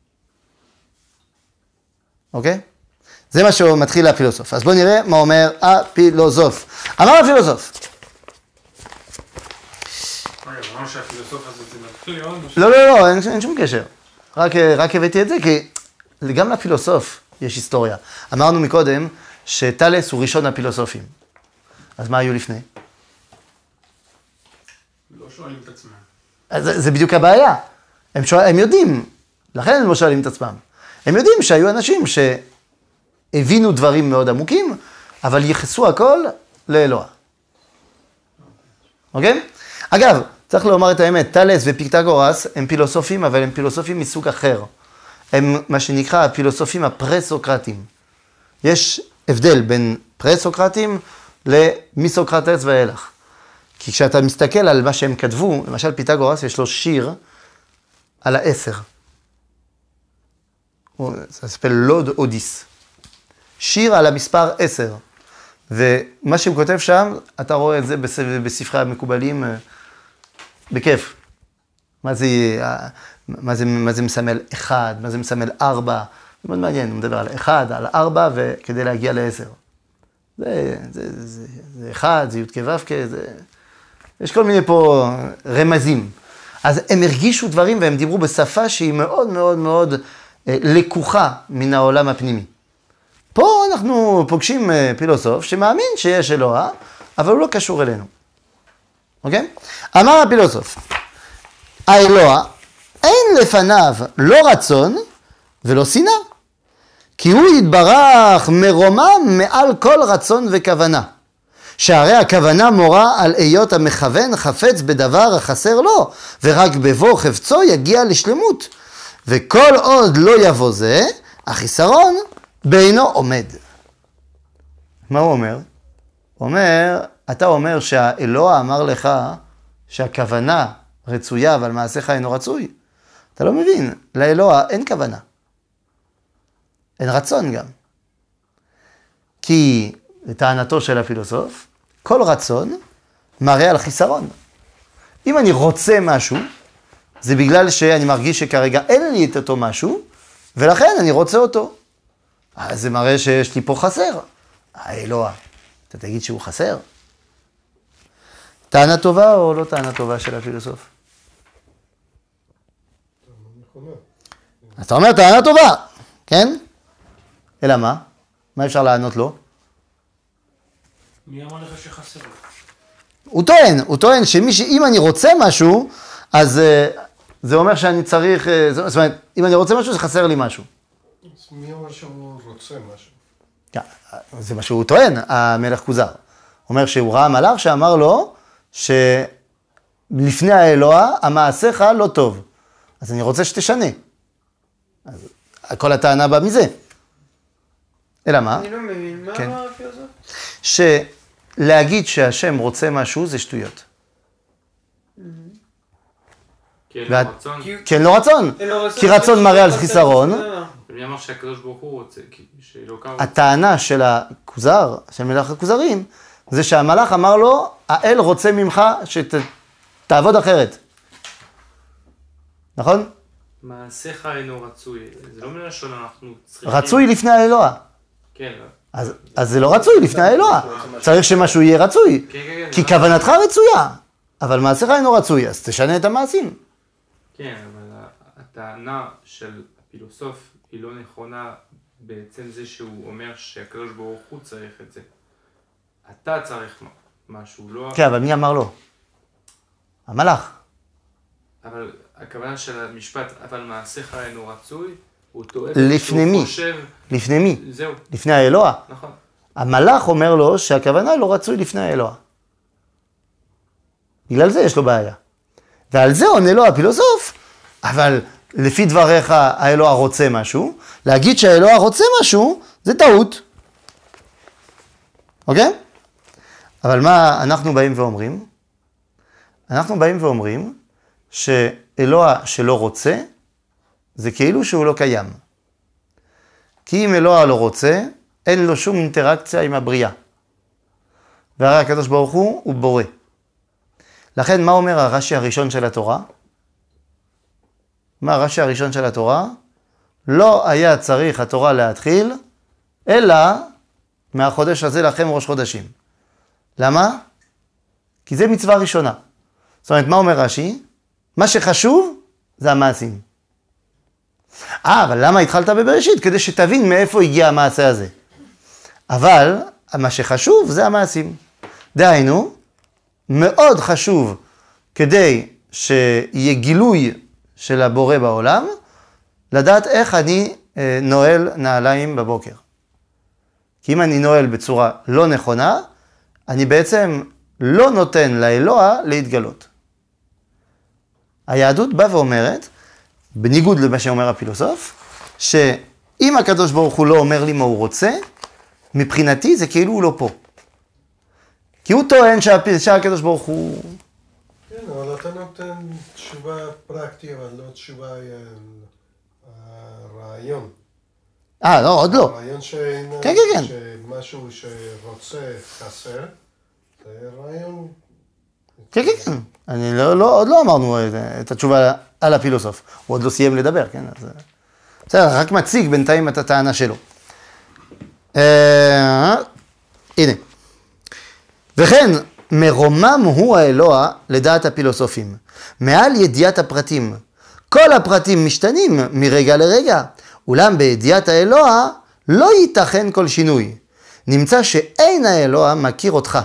אוקיי? זה מה שמתחיל הפילוסוף. אז בואו נראה מה אומר הפילוסוף. אמר הפילוסוף, לא, לא, לא, אין, שום קשר. רק, הבאתי את זה כי גם לפילוסוף יש היסטוריה. אמרנו מקודם שטלס הוא ראשון הפילוסופים. אז מה היו לפני? לא שואלים את עצמם. זה, בדיוק הבעיה. הם יודעים, לכן הם לא שואלים את עצמם. הם יודעים שהיו אנשים שהבינו דברים מאוד עמוקים, אבל ייחסו הכל לאלוה. אוקיי? אגב, צריך לומר את האמת, טלס ופיתגורס הם פילוסופים, אבל הם פילוסופים מסוג אחר. הם מה שנקרא הפילוסופים הפרה-סוקרטים. יש הבדל בין פרה-סוקרטים למסוקרטס ואילך. כי כשאתה מסתכל על מה שהם כתבו, למשל פיתגורס יש לו שיר על העשר. זה ספל לוד אודיס. שיר על המספר עשר. ומה שהוא כותב שם, אתה רואה את זה בס- בספרי המקובלים אה, בכיף. מה זה, אה, מה זה, מה זה מסמל אחד, מה זה מסמל ארבע, זה מאוד מעניין, הוא מדבר על אחד, על ארבע, וכדי להגיע לעשר. זה, זה, זה, זה, זה אחד, זה י"ק ו"ק, זה... יש כל מיני פה רמזים. אז הם הרגישו דברים והם דיברו בשפה שהיא מאוד מאוד מאוד לקוחה מן העולם הפנימי. פה אנחנו פוגשים אה, פילוסוף שמאמין שיש אלוה, אבל הוא לא קשור אלינו. אוקיי? אמר הפילוסוף, האלוה אין לפניו לא רצון ולא שנאה, כי הוא יתברך מרומם מעל כל רצון וכוונה. שהרי הכוונה מורה על היות המכוון חפץ בדבר החסר לו, ורק בבוא חפצו יגיע לשלמות. וכל עוד לא יבוא זה, החיסרון בעינו עומד. מה הוא אומר? אומר, אתה אומר שהאלוה אמר לך שהכוונה רצויה, אבל מעשיך אינו רצוי. אתה לא מבין, לאלוה אין כוונה. אין רצון גם. כי לטענתו של הפילוסוף, כל רצון מראה על חיסרון. אם אני רוצה משהו, זה בגלל שאני מרגיש שכרגע אין לי את אותו משהו, ולכן אני רוצה אותו. אז זה מראה שיש לי פה חסר. האלוה, אתה תגיד שהוא חסר? טענה טובה או לא טענה טובה של הפילוסוף? אתה אומר טענה טובה, כן? אלא מה? מה אפשר לענות לו? מי אמר לך שחסר? הוא טוען, הוא טוען שמי ש... אם אני רוצה משהו, אז uh, זה אומר שאני צריך, uh, זאת אומרת, אם אני רוצה משהו, זה חסר לי משהו. אז מי אומר שהוא רוצה משהו? כן, זה מה שהוא טוען, המלך כוזר. הוא אומר שהוא ראה מלאך שאמר לו שלפני האלוה, המעשיך לא טוב. אז אני רוצה שתשנה. אז כל הטענה באה מזה. אלא מה? אני לא מבין, מה כן. אמר הפילוסוף? שלהגיד שהשם רוצה משהו זה שטויות. כי אין לו רצון. כי- אין לו רצון. כי רצון מראה על חיסרון. ומי אמר שהקדוש ברוך הוא רוצה? כי- שאלוקיו רוצה. הטענה של הכוזר, של מלך הכוזרים, זה שהמלאך אמר לו, האל רוצה ממך שתעבוד אחרת. נכון? מעשיך אינו רצוי. זה לא מלשון אנחנו צריכים... רצוי לפני האלוה. כן, אז, אז זה לא רצוי לפני האלוה. צריך שמשהו יהיה רצוי. כן, כן, כן. כי כוונתך רצויה, אבל מעשיך אינו רצוי, אז תשנה את המעשים. כן, אבל הטענה של הפילוסוף היא לא נכונה בעצם זה שהוא אומר שהקדוש ברוך הוא צריך את זה. אתה צריך משהו, לא... כן, אבל מי אמר לו? המלאך. אבל הכוונה של המשפט, אבל מעשיך אינו רצוי, הוא טועה. לפני מי? חושב, לפני מי? זהו, לפני האלוה. נכון. המלאך אומר לו שהכוונה לא רצוי לפני האלוה. בגלל זה יש לו בעיה. ועל זה עונה לו הפילוסוף, אבל לפי דבריך האלוה רוצה משהו, להגיד שהאלוה רוצה משהו זה טעות. אוקיי? אבל מה אנחנו באים ואומרים? אנחנו באים ואומרים שאלוה שלא רוצה, זה כאילו שהוא לא קיים. כי אם אלוה לא רוצה, אין לו שום אינטראקציה עם הבריאה. והרי הקדוש ברוך הוא, הוא בורא. לכן, מה אומר הרש"י הראשון של התורה? מה הרש"י הראשון של התורה? לא היה צריך התורה להתחיל, אלא מהחודש הזה לכם ראש חודשים. למה? כי זה מצווה ראשונה. זאת אומרת, מה אומר רש"י? מה שחשוב זה המעשים. אה, אבל למה התחלת בבראשית? כדי שתבין מאיפה הגיע המעשה הזה. אבל מה שחשוב זה המעשים. דהיינו, מאוד חשוב כדי שיהיה גילוי של הבורא בעולם, לדעת איך אני אה, נועל נעליים בבוקר. כי אם אני נועל בצורה לא נכונה, אני בעצם לא נותן לאלוה להתגלות. היהדות באה ואומרת, בניגוד למה שאומר הפילוסוף, שאם הקדוש ברוך הוא לא אומר לי מה הוא רוצה, מבחינתי זה כאילו הוא לא פה. כי הוא טוען שהקדוש ברוך הוא... כן, אבל אתה נותן תשובה פרקטית, אבל לא תשובה אה, הרעיון. אה, לא, עוד לא. הרעיון שאין... כן, כן, כן. שמשהו שרוצה חסר, זה רעיון... כן, כן, כן. אני לא, לא, עוד לא אמרנו את, את התשובה על הפילוסוף. הוא עוד לא סיים לדבר, כן? אז... בסדר, רק מציג בינתיים את הטענה שלו. אה, הנה. וכן, מרומם הוא האלוה לדעת הפילוסופים, מעל ידיעת הפרטים. כל הפרטים משתנים מרגע לרגע, אולם בידיעת האלוה לא ייתכן כל שינוי. נמצא שאין האלוה מכיר אותך.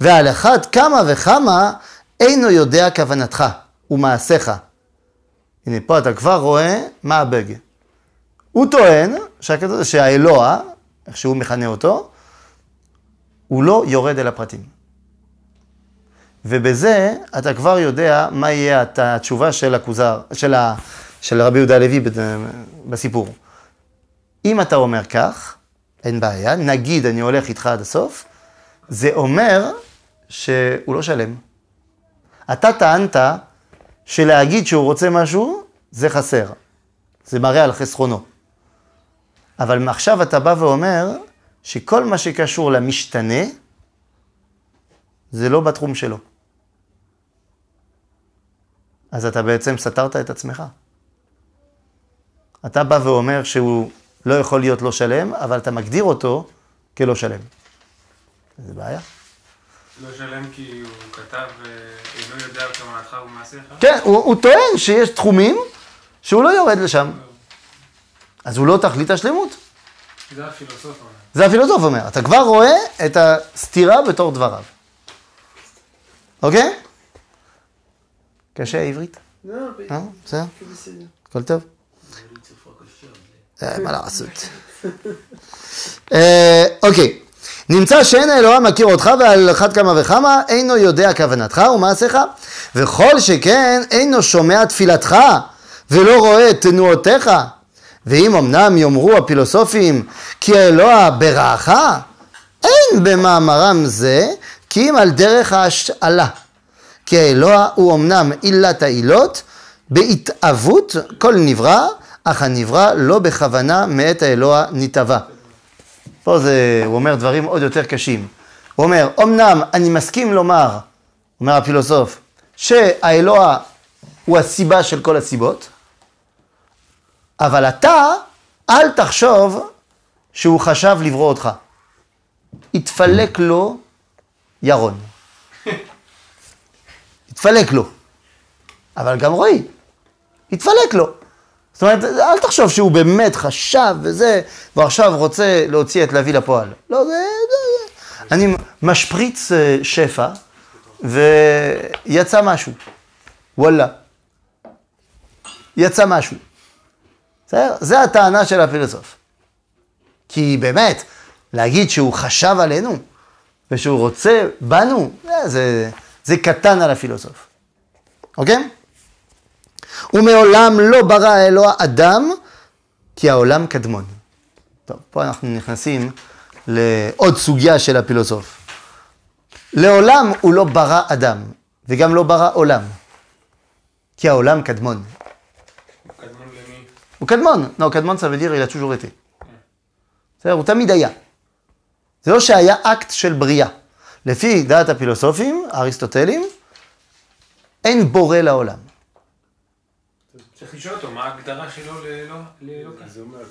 ועל אחת כמה וכמה אינו יודע כוונתך ומעשיך. הנה, פה אתה כבר רואה מה הבג. הוא טוען שהאלוה, איך שהוא מכנה אותו, הוא לא יורד אל הפרטים. ובזה אתה כבר יודע מה יהיה הת- התשובה של הכוזר, של, ה, של רבי יהודה הלוי בסיפור. אם אתה אומר כך, אין בעיה, נגיד אני הולך איתך עד הסוף, זה אומר שהוא לא שלם. אתה טענת שלהגיד שהוא רוצה משהו, זה חסר. זה מראה על חסרונו. אבל עכשיו אתה בא ואומר שכל מה שקשור למשתנה, זה לא בתחום שלו. אז אתה בעצם סתרת את עצמך. אתה בא ואומר שהוא לא יכול להיות לא שלם, אבל אתה מגדיר אותו כלא שלם. זה בעיה. לא שלם כי הוא כתב, אה, אינו יודע על כוונתך ומעשיך? כן, הוא, הוא טוען שיש תחומים שהוא לא יורד לשם. אז הוא לא תכלית השלמות. זה הפילוסוף. זה הפילוסוף אומר. אתה כבר רואה את הסתירה בתור דבריו. אוקיי? קשה העברית? לא, אה? בסדר? בסדר. הכל טוב? אה, מה לעשות? אה, אוקיי. נמצא שאין האלוה מכיר אותך ועל אחת כמה וכמה אינו יודע כוונתך ומעשיך וכל שכן אינו שומע תפילתך ולא רואה את תנועותיך ואם אמנם יאמרו הפילוסופים כי האלוה ברעך אין במאמרם זה כי אם על דרך ההשאלה כי האלוה הוא אמנם עילת העילות, בהתאבות כל נברא, אך הנברא לא בכוונה מאת האלוה נתעבה. פה זה, הוא אומר דברים עוד יותר קשים. הוא אומר, אמנם אני מסכים לומר, אומר הפילוסוף, שהאלוה הוא הסיבה של כל הסיבות, אבל אתה, אל תחשוב שהוא חשב לברוא אותך. התפלק לו ירון. התפלק לו. אבל גם רועי, התפלק לו. זאת אומרת, אל תחשוב שהוא באמת חשב וזה, ועכשיו רוצה להוציא את להביא לפועל. לא, זה... זה, זה. אני משפריץ אה, שפע, ויצא משהו. וואלה. יצא משהו. בסדר? זה הטענה של הפילוסוף. כי באמת, להגיד שהוא חשב עלינו, ושהוא רוצה בנו, זה, זה, קטן על הפילוסוף. אוקיי? ומעולם לא ברא האלוה אדם, כי העולם קדמון. טוב, פה אנחנו נכנסים לעוד סוגיה של הפילוסוף. לעולם הוא לא ברא אדם, וגם לא ברא עולם, כי העולם קדמון. הוא קדמון, לא, קדמון ça veut dire il a toujours été. בסדר, הוא תמיד היה. זה לא שהיה אקט של בריאה. לפי דעת הפילוסופים, האריסטוטלים, אין בורא לעולם. צריך לשאול אותו, מה ההגדרה שלו לאלוה- לאלוקה?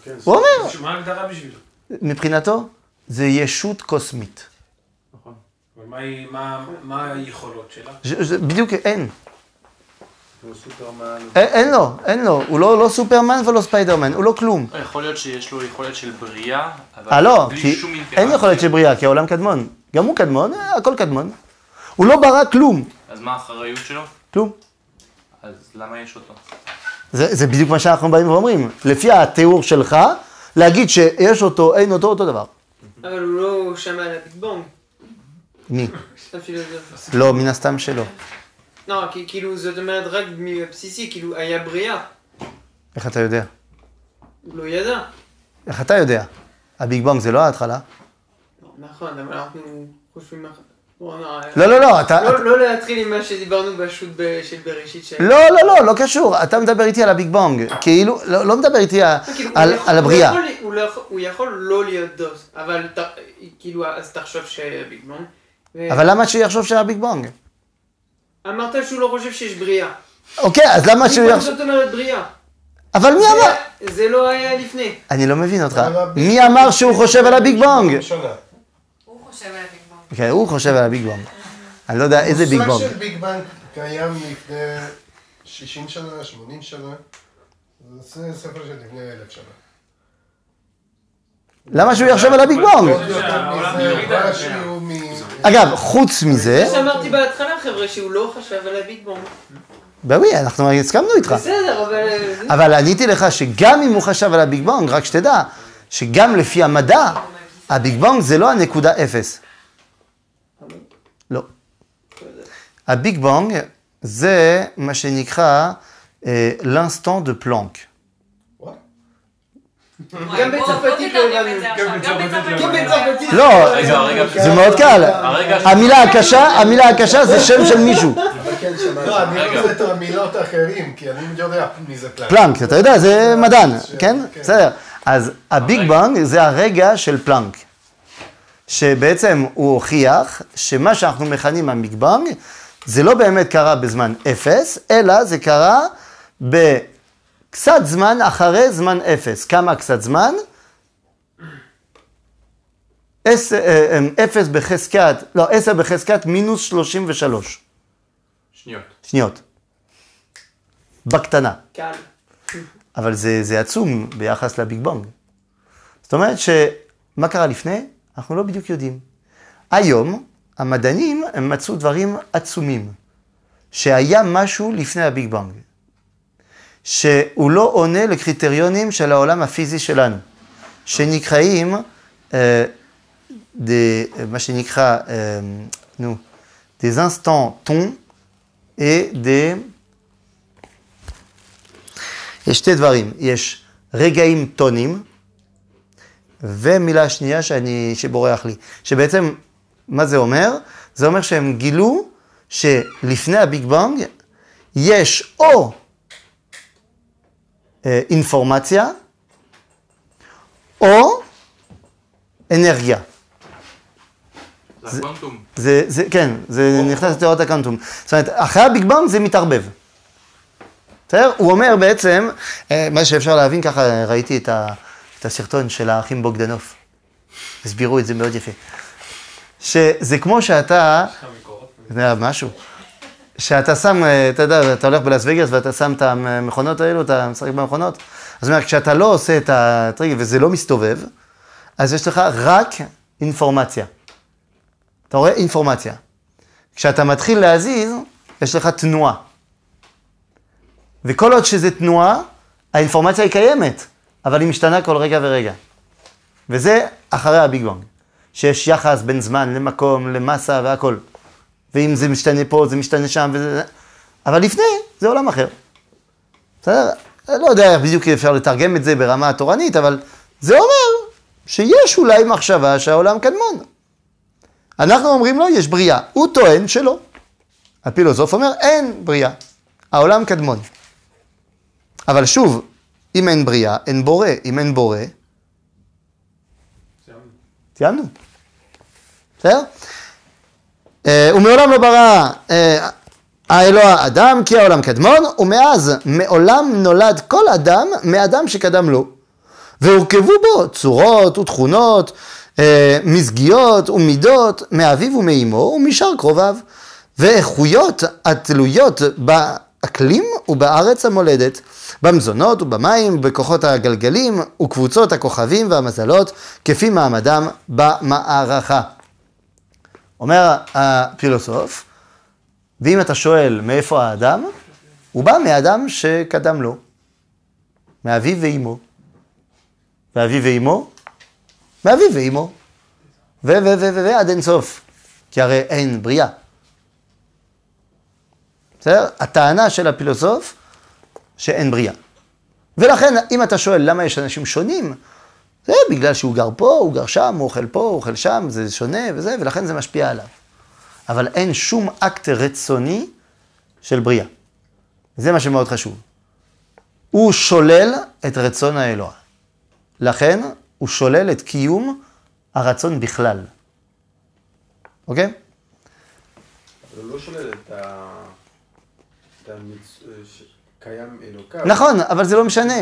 כן, הוא אומר, מה ההגדרה בשבילו? מבחינתו, זה ישות קוסמית. נכון. אבל מה היכולות שלה? בדיוק אין. סופרמן, אין, לו, אין לו. הוא לא, לא סופרמן ולא ספיידרמן, הוא לא כלום. יכול להיות שיש לו יכולת של בריאה, אבל אה, לא, בלי שום אינטראקציה. אין יכולת של בריאה, כי העולם קדמון. גם הוא קדמון, אה, הכל קדמון. הוא לא ברא כלום, אז מה האחריות שלו? כלום. אז למה יש אותו? זה, זה בדיוק מה שאנחנו באים ואומרים. לפי התיאור שלך, להגיד שיש אותו, אין אותו, אותו דבר. אבל הוא לא שמע על בונג, מי? לא, מן הסתם שלא. לא, כי כאילו זאת אומרת רק מבסיסי, כאילו היה בריאה. איך אתה יודע? הוא לא ידע. איך אתה יודע? ה Big Bang זה לא ההתחלה? נכון, אבל אנחנו חושבים... נראה. לא, לא, לא, אתה... לא, לא להתחיל עם מה שדיברנו בשו"ת של בראשית של... לא, לא, לא, לא קשור. אתה מדבר איתי על ה Big Bang. כאילו, לא, לא מדבר איתי על, הבריאה. הוא יכול- לא להיות דוס, אבל כאילו, אז תחשוב שהיה Big Bang. אבל למה שיחשוב שהיה Big Bang? אמרת שהוא לא חושב שיש בריאה. אוקיי, אז למה שהוא בונג יחשוב... זאת אומרת בריאה. אבל מי אמר? זה- לא היה לפני. אני לא מבין אותך. מי בונג אמר שהוא חושב על הביג בונג? הוא חושב על הביג בונג. כן, הוא חושב על הביג בונג. אני לא יודע איזה ביג בונג. המושג של ביג בנג קיים לפני 60 שנה, 80 שנה. זה ספר של לפני אלף שנה. למה שהוא יחשוב על הביג בונג? עוד יותר שהעולם מזה, יוריד על רש"י הפני. הוא מ... אגב, חוץ מזה, זה שאמרתי בהתחלה, חבר'ה, שהוא לא חשב על ה Big Bang. בווי, אנחנו הסכמנו איתך. בסדר, אבל... אבל עניתי לך שגם אם הוא חשב על ה Big Bang, רק שתדע, שגם לפי המדע, ה Big Bang זה לא הנקודה אפס. לא. ה Big Bang זה מה שנקרא l'instant de Planck. גם בוא- בצרפתית לא הבנו. גם בצרפתית. גם. לא, רגע, רגע, זה מאוד קל. המילה הקשה, המילה הקשה זה שם של מישהו. לא, אני רגע. רוצה את המילות האחרים, כי אני יודע מי זה פלנק. פלנק, אתה יודע, זה מדען, כן? כן. בסדר. אז ה Big Bang זה הרגע של פלנק, שבעצם הוא הוכיח שמה שאנחנו מכנים ה Big Bang, זה לא באמת קרה בזמן אפס, אלא זה קרה בקצת זמן אחרי זמן אפס. כמה קצת זמן? אה, אה, אפס בחזקת, לא, עשר בחזקת מינוס שלושים ושלוש שניות. שניות. בקטנה. קל. אבל זה, זה עצום ביחס לביג בונג. זאת אומרת שמה קרה לפני? אנחנו לא בדיוק יודעים. היום המדענים הם מצאו דברים עצומים, שהיה משהו לפני הביג בונג, שהוא לא עונה לקריטריונים של העולם הפיזי שלנו, שנקראים, אה, דה, מה שנקרא, אה, נו, des instants tons et des... יש שתי דברים, יש רגעים טונים, ומילה שנייה שאני, שבורח לי, שבעצם, מה זה אומר? זה אומר שהם גילו שלפני הביג בונג יש או אינפורמציה, או אנרגיה. זה הקוונטום. זה, זה, כן, זה נכנס לתיאוריית הקוונטום. זאת אומרת, אחרי הביג בונג זה מתערבב. בסדר? הוא אומר בעצם, אה, מה שאפשר להבין, ככה ראיתי את, ה, את הסרטון של האחים בוגדנוב. הסבירו את זה מאוד יפה. שזה כמו שאתה, זה היה משהו, שאתה שם, אה, אתה יודע, אתה הולך בלאס וגאס ואתה שם את המכונות האלו, אתה משחק במכונות, אז אומר, כשאתה לא עושה את הטריגר וזה לא מסתובב, אז יש לך רק אינפורמציה. אתה רואה אינפורמציה. כשאתה מתחיל להזיז, יש לך תנועה. וכל עוד שזה תנועה, האינפורמציה היא קיימת, אבל היא משתנה כל רגע ורגע. וזה אחרי הביג בונג, שיש יחס בין זמן למקום, למסה והכל. ואם זה משתנה פה, זה משתנה שם, וזה... אבל לפני, זה עולם אחר. בסדר? אני לא יודע איך בדיוק אפשר לתרגם את זה ברמה התורנית, אבל זה אומר שיש אולי מחשבה שהעולם קדמון. אנחנו אומרים לו, יש בריאה. הוא טוען שלא. הפילוסוף אומר, אין בריאה. העולם קדמון. אבל שוב, אם אין בריאה, אין בורא. אם אין בורא, סיימנו. בסדר? אה, ומעולם לא ברא אה, האלוה אדם, כי העולם קדמון, ומאז מעולם נולד כל אדם מאדם שקדם לו. והורכבו בו צורות ותכונות, אה, מזגיות ומידות, מאביו ומאמו ומשאר קרוביו, ואיכויות התלויות באקלים ובארץ המולדת, במזונות ובמים, בכוחות הגלגלים וקבוצות הכוכבים והמזלות, כפי מעמדם במערכה. אומר הפילוסוף, ואם אתה שואל מאיפה האדם, הוא בא מאדם שקדם לו, מאביו ואימו. ואביו ואימו? מאביו ואימו. ו, ו, ו, ו, ועד אין סוף. כי הרי אין בריאה. בסדר? הטענה של הפילוסוף, שאין בריאה. ולכן, אם אתה שואל למה יש אנשים שונים, זה בגלל שהוא גר פה, הוא גר שם, הוא אוכל פה, הוא אוכל שם, זה שונה וזה, ולכן זה משפיע עליו. אבל אין שום אקט רצוני של בריאה. זה מה שמאוד חשוב. הוא שולל את רצון האלוה. לכן, הוא שולל את קיום הרצון בכלל. אוקיי? אבל הוא לא שולל את ה... את המצ... ש- קיים אלוקיו. נכון, אבל זה לא משנה.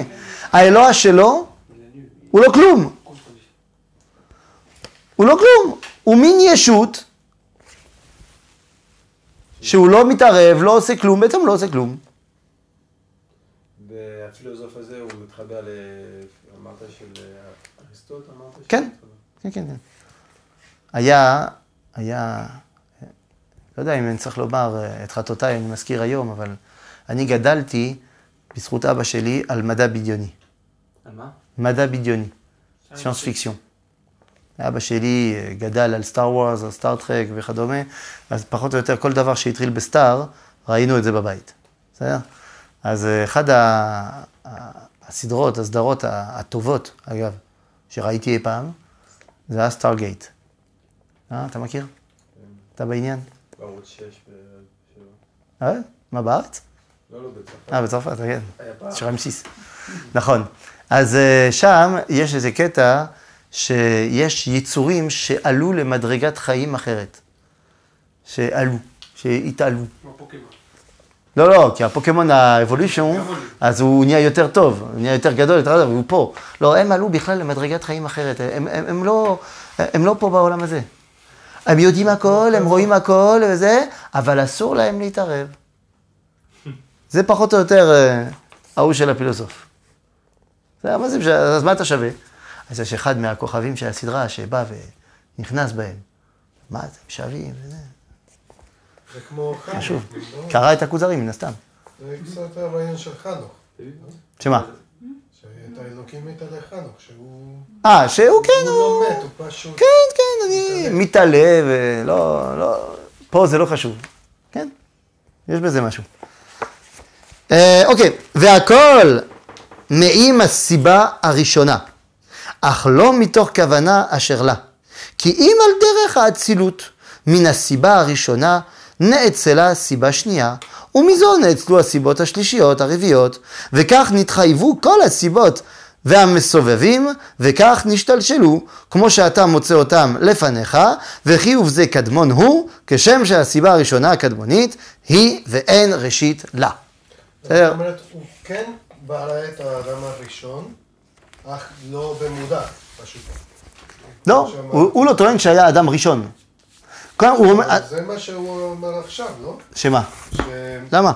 האלוה שלו הוא לא כלום. הוא לא כלום. הוא מין ישות שהוא לא מתערב, לא עושה כלום, בעצם לא עושה כלום. והפילוסוף הזה הוא מתחבר ל... אמרת של אריסטוט, אמרת? כן. כן, כן, כן. היה, היה, לא יודע אם אני צריך לומר אה, את חטאותיי, אני מזכיר היום, אבל אני גדלתי בזכות אבא שלי על מדע בדיוני. מדע בדיוני, science-fiction. אבא שלי גדל על Star Wars, על Star Trek וכדומה, אז פחות או יותר כל דבר שהתחיל ב Star, ראינו את זה בבית. בסדר? אז אה, אחד הסדרות, הסדרות הטובות, אגב, שראיתי אי פעם, זה היה סטארגייט. אה, אתה מכיר? אתה בעניין? בערוץ 6 ו... אה? מה, בארץ? לא, לא, בצרפת. אה, בצרפת, כן. היה פעם. של רמסיס. נכון. אז אה, שם יש איזה קטע שיש יצורים שעלו למדרגת חיים אחרת. שעלו, שהתעלו. כמו פוקימון. לא, לא, כי הפוקימון האבולושן. אז הוא נהיה יותר טוב, הוא נהיה יותר גדול, יותר גדול, והוא פה. לא, הם עלו בכלל למדרגת חיים אחרת, הם, הם, הם, לא, הם לא פה בעולם הזה. הם יודעים הכל, הם רואים הכל וזה, אבל אסור להם להתערב. זה פחות או יותר אה, ההוא של הפילוסוף. זה, מה זה, משנה? אז מה אתה שווה? אז יש אחד מהכוכבים של הסדרה שבא ונכנס בהם. מה זה, משווים וזה. זה כמו חנוך. חשוב. לא? קרא את הכוזרים, מן הסתם. זה קצת הרעיון של חנוך. שמה? שאת האלוקים הייתה לחנוך, שהוא... אה, שהוא כן, הוא הוא... לא מת, הוא פשוט... כן, כן, אני מתעלה ולא, לא, פה זה לא חשוב. כן, יש בזה משהו. אה, אוקיי, והכל מעם הסיבה הראשונה, אך לא מתוך כוונה אשר לה. כי אם על דרך האצילות, מן הסיבה הראשונה נאצלה סיבה שנייה, ומזו נאצלו הסיבות השלישיות, הרביעיות, וכך נתחייבו כל הסיבות והמסובבים, וכך נשתלשלו, כמו שאתה מוצא אותם לפניך, וחיוב זה קדמון הוא, כשם שהסיבה הראשונה הקדמונית היא ואין ראשית לה. בסדר? זאת אומרת, הוא כן ברא את האדם הראשון, אך לא במודע, פשוט. לא, הוא, הוא לא טוען שהיה אדם ראשון. זה מה שהוא אומר עכשיו, לא? שמה? למה?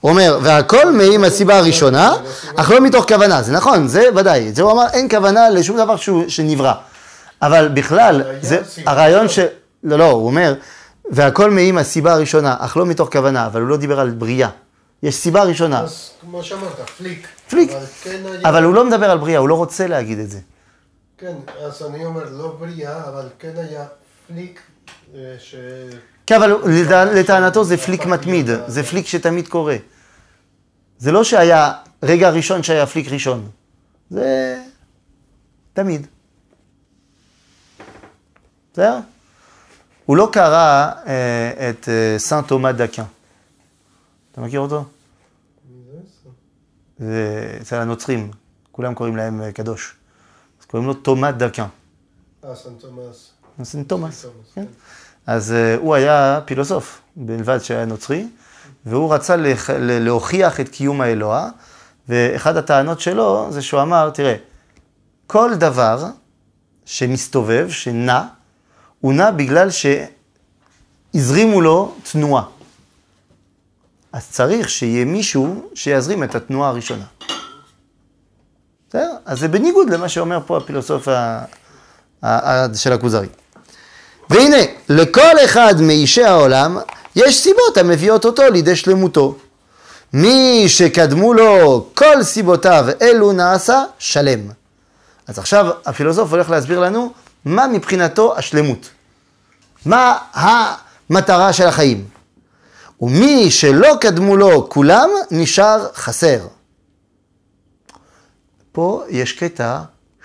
הוא אומר, והכל מעם הסיבה הראשונה, אך לא מתוך כוונה. זה נכון, זה ודאי. זה הוא אמר, אין כוונה לשום דבר שנברא. אבל בכלל, זה הרעיון. ש... לא, לא, הוא אומר, והכל מעם הסיבה הראשונה, אך לא מתוך כוונה, אבל הוא לא דיבר על בריאה. יש סיבה ראשונה, אז כמו שאמרת, פליק. פליק. אבל כן היה... אבל הוא לא מדבר על בריאה, הוא לא רוצה להגיד את זה. כן, אז אני אומר, לא בריאה, אבל כן היה פליק אה, ש... כן, אבל לטע- לטענתו זה פליק מתמיד, זה פליק שתמיד קורה. זה לא שהיה רגע ראשון שהיה פליק ראשון, זה תמיד. בסדר? הוא לא קרא אה, את אה, סן תומא דקין. אתה מכיר אותו? זה אצל הנוצרים, כולם קוראים להם אה, קדוש. אז קוראים לו תומא דקין. אה, סן תומאס. סן תומאס. כן. כן. אז uh, הוא היה פילוסוף, בלבד שהיה נוצרי, והוא רצה להוכיח את קיום האלוה, ואחד הטענות שלו זה שהוא אמר, תראה, כל דבר שמסתובב, שנע, הוא נע בגלל שהזרימו לו תנועה. אז צריך שיהיה מישהו שיזרים את התנועה הראשונה. בסדר? אז זה בניגוד למה שאומר פה הפילוסוף של הכוזרי. והנה, לכל אחד מאישי העולם יש סיבות המביאות אותו לידי שלמותו. מי שקדמו לו כל סיבותיו אלו נעשה שלם. אז עכשיו הפילוסוף הולך להסביר לנו מה מבחינתו השלמות. מה המטרה של החיים. ומי שלא קדמו לו כולם נשאר חסר. פה יש קטע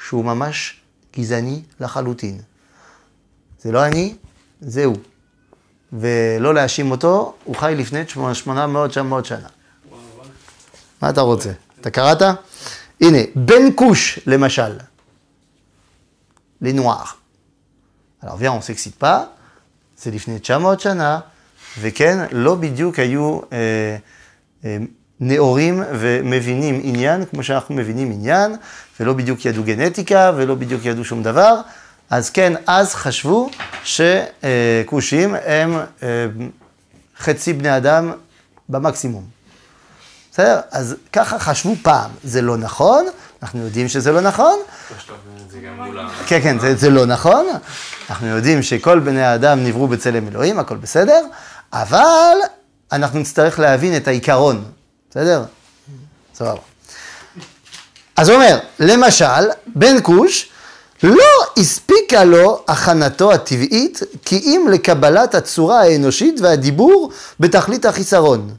שהוא ממש גזעני לחלוטין. זה לא אני, זה הוא. ולא להאשים אותו, הוא חי לפני 800-900 שנה. מה אתה רוצה? אתה קראת? הנה, בן כוש, למשל. les noirs. Alors viens, on s'excite pas, זה לפני 900 שנה, וכן, לא בדיוק היו אה, אה, נאורים ומבינים עניין כמו שאנחנו מבינים עניין, ולא בדיוק ידעו גנטיקה, ולא בדיוק ידעו שום דבר. אז כן, אז חשבו שכושים הם אה, חצי בני אדם במקסימום. בסדר? אז ככה חשבו פעם. זה לא נכון, אנחנו יודעים שזה לא נכון. כן, כן, זה, זה לא נכון. אנחנו יודעים שכל בני האדם נבראו בצלם אלוהים, הכל בסדר, אבל אנחנו נצטרך להבין את העיקרון, בסדר? סבבה. אז הוא אומר, למשל, בן כוש, לא הספיקה לו הכנתו הטבעית, כי אם לקבלת הצורה האנושית והדיבור בתכלית החיסרון.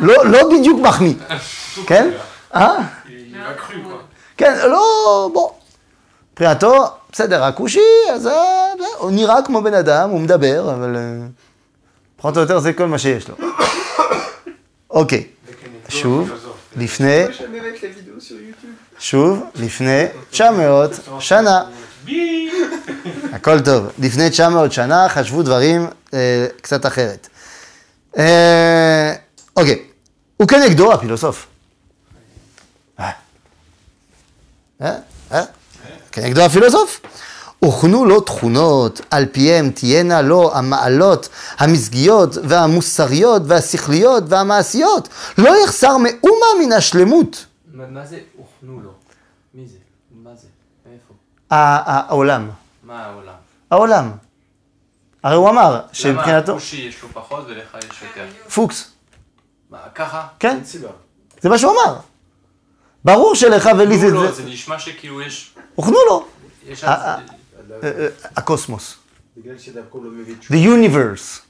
לא, לא בדיוק מחמיא, כן? אה? כן, לא, בוא. מבחינתו, בסדר, הכושי, אז הוא נראה כמו בן אדם, הוא מדבר, אבל אה, פחות או יותר זה כל מה שיש לו. אוקיי, שוב. לפני. שוב, לפני 900 שנה. הכל טוב. לפני 900 שנה חשבו דברים אה, קצת אחרת. אה, אוקיי, וכנגדו הפילוסוף. אה? אה? כנגדו הפילוסוף. הוכנו לו תכונות, על פיהם תהיינה לו המעלות המזגיות והמוסריות והשכליות והמעשיות. לא יחסר מאומה מן השלמות. מה מה זה הוכנו לו? מי זה? מה זה? מאיפה? ה- העולם. מה העולם? העולם. הרי הוא אמר שמבחינתו... למה לכושי יש לו פחות ולך יש יותר? פוקס. מה, ככה? כן. זה מה שהוא אמר. ברור שלך ולי זה... לא, זה- זה נשמע שכאילו יש... הוכנו לו. הקוסמוס. לא The universe.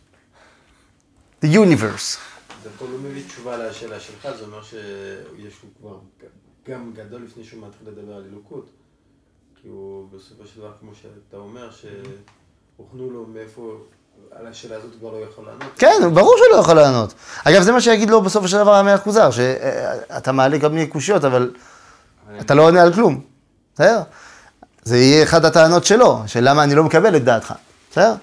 The universe. דווקא לא מביא תשובה לשאלה שלך, זה אומר שיש לו כבר גם גדול לפני שהוא מתחיל לדבר על אלוקות. כי הוא בסופו של דבר, כמו שאתה אומר, שהוכנו לו מאיפה, על השאלה הזאת כבר לא יכול לענות. כן, ברור שהוא לא יכול לענות. אגב, זה מה שיגיד לו בסופו של דבר המלך כוזר, שאתה מעלה כל מיני קושיות, אבל אתה לא עונה על כלום. בסדר? זה יהיה אחת הטענות שלו, של למה אני לא מקבל את דעתך. בסדר?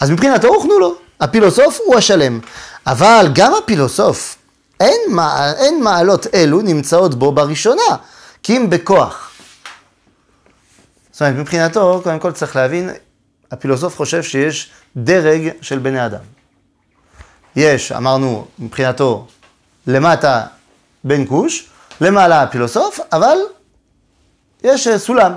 אז מבחינתו הוכנו לו. הפילוסוף הוא השלם. אבל גם הפילוסוף, אין, מע- אין מעלות אלו נמצאות בו בראשונה, כי אם בכוח. זאת אומרת, מבחינתו, קודם כל צריך להבין, הפילוסוף חושב שיש דרג של בני אדם. יש, אמרנו, מבחינתו, למטה בן כוש, למעלה הפילוסוף, אבל יש אה, סולם.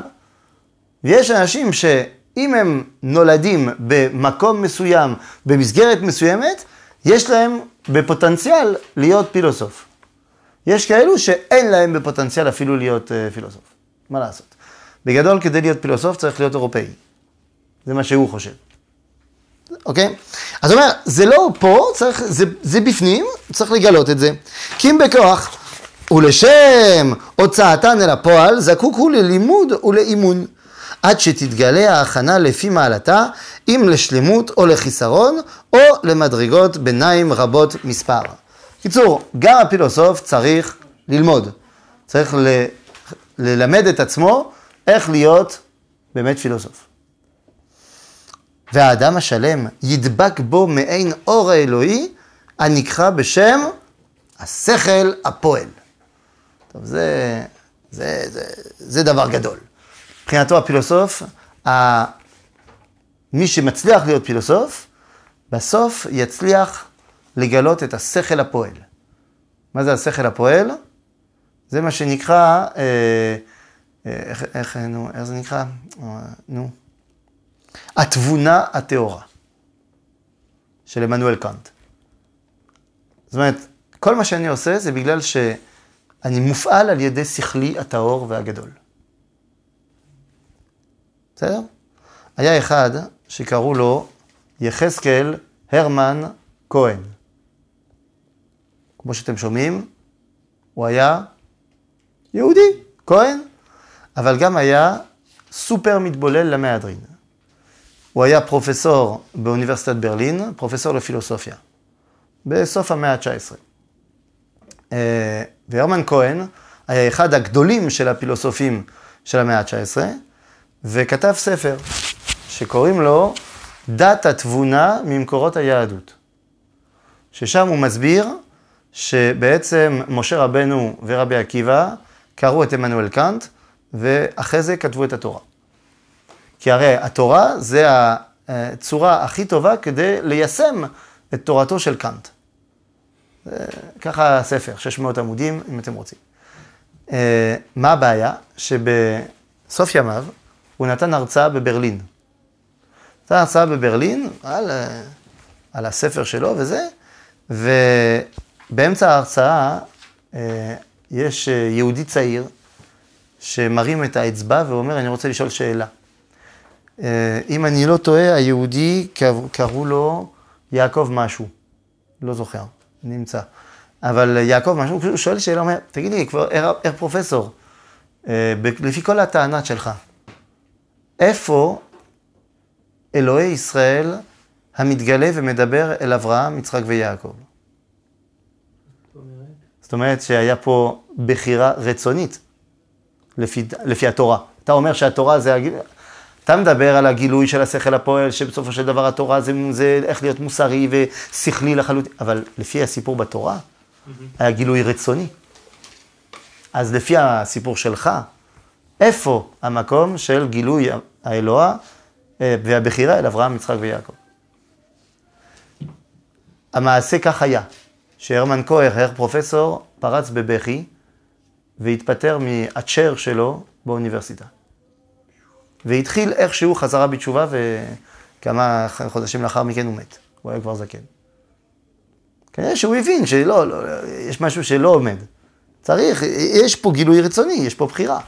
ויש אנשים שאם הם נולדים במקום מסוים, במסגרת מסוימת, יש להם בפוטנציאל להיות פילוסוף. יש כאלו שאין להם בפוטנציאל אפילו להיות אה, פילוסוף. מה לעשות? בגדול, כדי להיות פילוסוף צריך להיות אירופאי. זה מה שהוא חושב. אוקיי? אז הוא אומר, זה לא פה, צריך, זה, זה בפנים, צריך לגלות את זה. כי אם בכוח, ולשם הוצאתן אל הפועל, זקוק הוא ללימוד ולאימון. עד שתתגלה ההכנה לפי מעלתה, אם לשלמות או לחיסרון, או למדרגות ביניים רבות מספר. קיצור, גם הפילוסוף צריך ללמוד. צריך ל, ללמד את עצמו איך להיות באמת פילוסוף. והאדם השלם ידבק בו מעין אור האלוהי הנקרא בשם השכל הפועל. טוב, זה, זה, זה, זה דבר גדול. מבחינתו הפילוסוף, ה... מי שמצליח להיות פילוסוף, בסוף יצליח לגלות את השכל הפועל. מה זה השכל הפועל? זה מה שנקרא, אה, אה, איך, איך, נו, איך זה נקרא? אה, נו. התבונה הטהורה של עמנואל קאנט. זאת אומרת, כל מה שאני עושה זה בגלל שאני מופעל על ידי שכלי הטהור והגדול. בסדר? היה אחד שקראו לו יחזקאל הרמן כהן. כמו שאתם שומעים, הוא היה יהודי, כהן, אבל גם היה סופר מתבולל למהדרין. הוא היה פרופסור באוניברסיטת ברלין, פרופסור לפילוסופיה, בסוף המאה ה-19. אה, והרמן כהן היה אחד הגדולים של הפילוסופים של המאה ה-19, וכתב ספר שקוראים לו דת התבונה ממקורות היהדות. ששם הוא מסביר שבעצם משה רבנו ורבי עקיבא קראו את עמנואל קאנט, ואחרי זה כתבו את התורה. כי הרי התורה זה הצורה הכי טובה כדי ליישם את תורתו של קאנט. ככה הספר, 600 עמודים, אם אתם רוצים. אה, מה הבעיה? שבסוף ימיו הוא נתן הרצאה בברלין. נתן הרצאה בברלין על, אה, על הספר שלו וזה, ובאמצע ההרצאה אה, יש יהודי צעיר שמרים את האצבע ואומר, אני רוצה לשאול שאלה. אם אני לא טועה, היהודי קראו לו יעקב משהו, לא זוכר, נמצא. אבל יעקב משהו, הוא שואל שאלה, אומר, תגיד לי, כבר ער פרופסור, אה, לפי כל הטענת שלך, איפה אלוהי ישראל המתגלה ומדבר אל אברהם, יצחק ויעקב? זאת אומרת שהיה פה בחירה רצונית, לפי, לפי התורה. אתה אומר שהתורה זה... אתה מדבר על הגילוי של השכל הפועל, שבסופו של דבר התורה זה, זה איך להיות מוסרי ושכלי לחלוטין, אבל לפי הסיפור בתורה, היה גילוי רצוני. אז לפי הסיפור שלך, איפה המקום של גילוי האלוה אה, והבחירה אל אברהם, יצחק ויעקב? המעשה כך היה, שהרמן כהר, הר פרופסור, פרץ בבכי והתפטר מהצ'ר שלו באוניברסיטה. והתחיל איכשהו חזרה בתשובה, וכמה חודשים לאחר מכן הוא מת. הוא היה כבר זקן. כנראה שהוא הבין שלא, לא, יש משהו שלא עומד. צריך, יש פה גילוי רצוני, יש פה בחירה.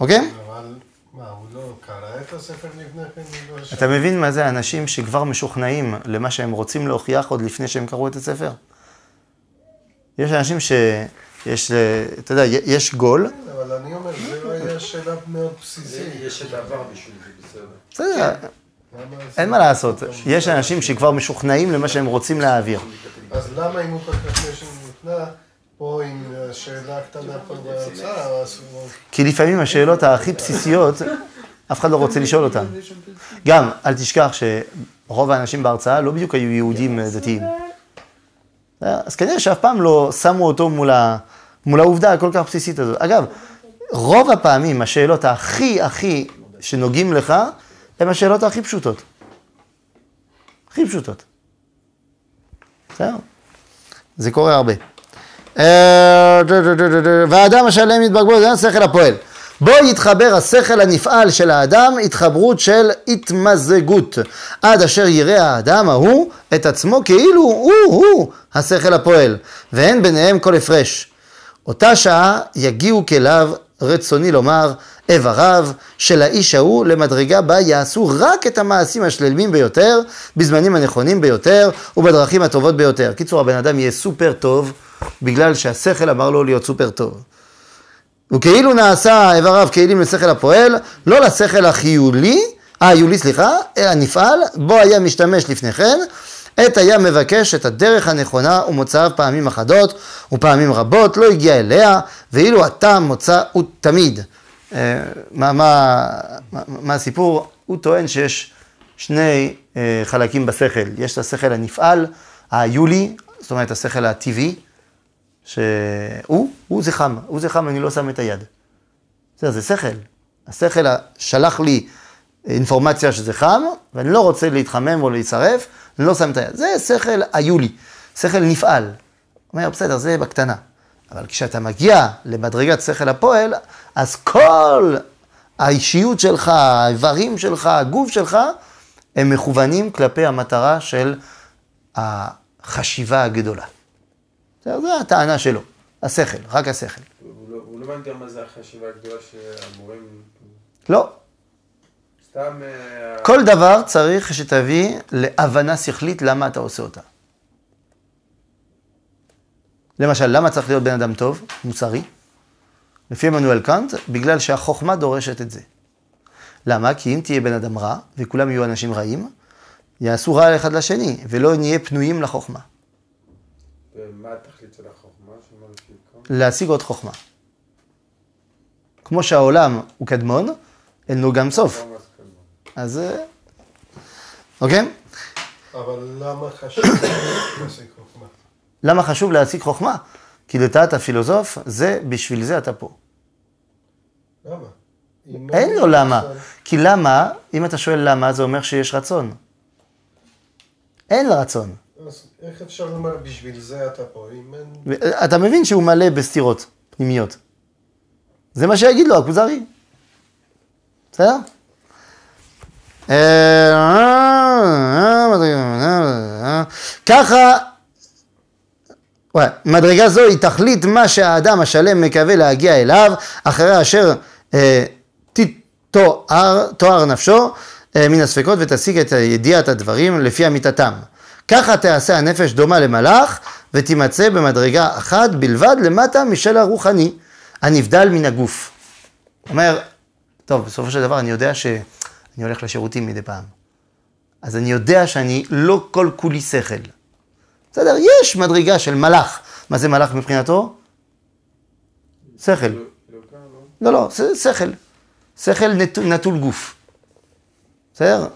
אוקיי? אבל מה, הוא לא קרא את הספר לפני כן? לא אתה מבין מה זה אנשים שכבר משוכנעים למה שהם רוצים להוכיח עוד לפני שהם קראו את הספר? יש אנשים שיש, אתה יודע, יש גול. כן, אבל אני אומר, זה שאלה מאוד בסיסית. יש את העבר בשביל זה, בסדר. בסדר. אין מה לעשות, יש אנשים שכבר משוכנעים למה שהם רוצים להעביר. אז למה אם הוא כל כך משוכנע, פה עם שאלה קטנה פה בהרצאה, כי לפעמים השאלות הכי בסיסיות, אף אחד לא רוצה לשאול אותן. גם, אל תשכח שרוב האנשים בהרצאה לא בדיוק היו יהודים דתיים. אז כנראה שאף פעם לא שמו אותו. מול העובדה הכל כך בסיסית הזאת. אגב, רוב הפעמים השאלות הכי הכי שנוגעים לך, הן השאלות הכי פשוטות. הכי פשוטות. בסדר? זה קורה הרבה. אה, והאדם השלם יתבגבו, זה השכל הפועל. בו יתחבר השכל הנפעל של האדם התחברות של התמזגות, עד אשר יראה האדם ההוא את עצמו כאילו הוא-הוא השכל הפועל, ואין ביניהם כל הפרש. אותה שעה יגיעו כליו רצוני לומר, איבריו של האיש ההוא למדרגה בה יעשו רק את המעשים השלמים ביותר, בזמנים הנכונים ביותר ובדרכים הטובות ביותר. קיצור, הבן אדם יהיה סופר טוב, בגלל שהשכל אמר לו להיות סופר טוב. וכאילו נעשה איבריו כלים לשכל הפועל, לא לשכל החיולי, היולי סליחה, הנפעל, בו היה משתמש לפני כן, עת היה מבקש את הדרך הנכונה ומוצאיו פעמים אחדות ופעמים רבות לא הגיע אליה, ואילו הטעם מוצא הוא תמיד. אה, מה, מה, מה, הסיפור? הוא טוען שיש שני אה, חלקים בשכל. יש את השכל הנפעל, היולי, זאת אומרת השכל הטבעי, שהוא, הוא זה חם, הוא זה חם, אני לא שם את היד. זה, זה שכל. השכל שלח לי אינפורמציה שזה חם, ואני לא רוצה להתחמם או להישרף, אני לא שם את היד. זה שכל היולי, שכל נפעל. אומר, בסדר, זה בקטנה. אבל כשאתה מגיע למדרגת שכל הפועל, אז כל האישיות שלך, האיברים שלך, הגוף שלך, הם מכוונים כלפי המטרה של החשיבה הגדולה. זו הטענה שלו, השכל, רק השכל. הוא לא, לא הבנתי מה זה החשיבה הגדולה שהמורים... לא. סתם... אה, כל דבר צריך שתביא להבנה שכלית למה אתה עושה אותה. למשל, למה צריך להיות בן אדם טוב, מוסרי? לפי עמנואל קאנט, בגלל שהחוכמה דורשת את זה. למה? כי אם תהיה בן אדם רע, וכולם יהיו אנשים רעים, יעשו רע אחד לשני, ולא נהיה פנויים לחוכמה. ומה התכלית של החוכמה? להשיג עוד חוכמה. כמו שהעולם הוא קדמון, אין לו גם סוף. אז... אה, אוקיי? אבל למה חשוב להשיג חוכמה? למה חשוב להשיג חוכמה? כי לטעת הפילוסוף, זה, בשביל זה אתה פה. למה? אין לו למה. כי למה, אם אתה שואל למה, זה אומר שיש רצון. אין רצון. אז איך אפשר לומר בשביל זה אתה פה? אם אין... אתה מבין שהוא מלא בסתירות פנימיות. זה מה שיגיד לו הכוזרי. בסדר? ככה, מדרגה זו היא תכלית מה שהאדם השלם מקווה להגיע אליו, אחרי אשר אה, תואר נפשו אה, מן הספקות ותשיג את ידיעת הדברים לפי אמיתתם. ככה תעשה הנפש דומה למלאך ותימצא במדרגה אחת בלבד למטה משל הרוחני, הנבדל מן הגוף. אומר, טוב, בסופו של דבר אני יודע שאני הולך לשירותים מדי פעם. אז אני יודע שאני לא כל כולי שכל. בסדר, יש מדרגה של מלאך. מה זה מלאך מבחינתו? שכל. לא, לא שכל. שכל נטול גוף. בסדר?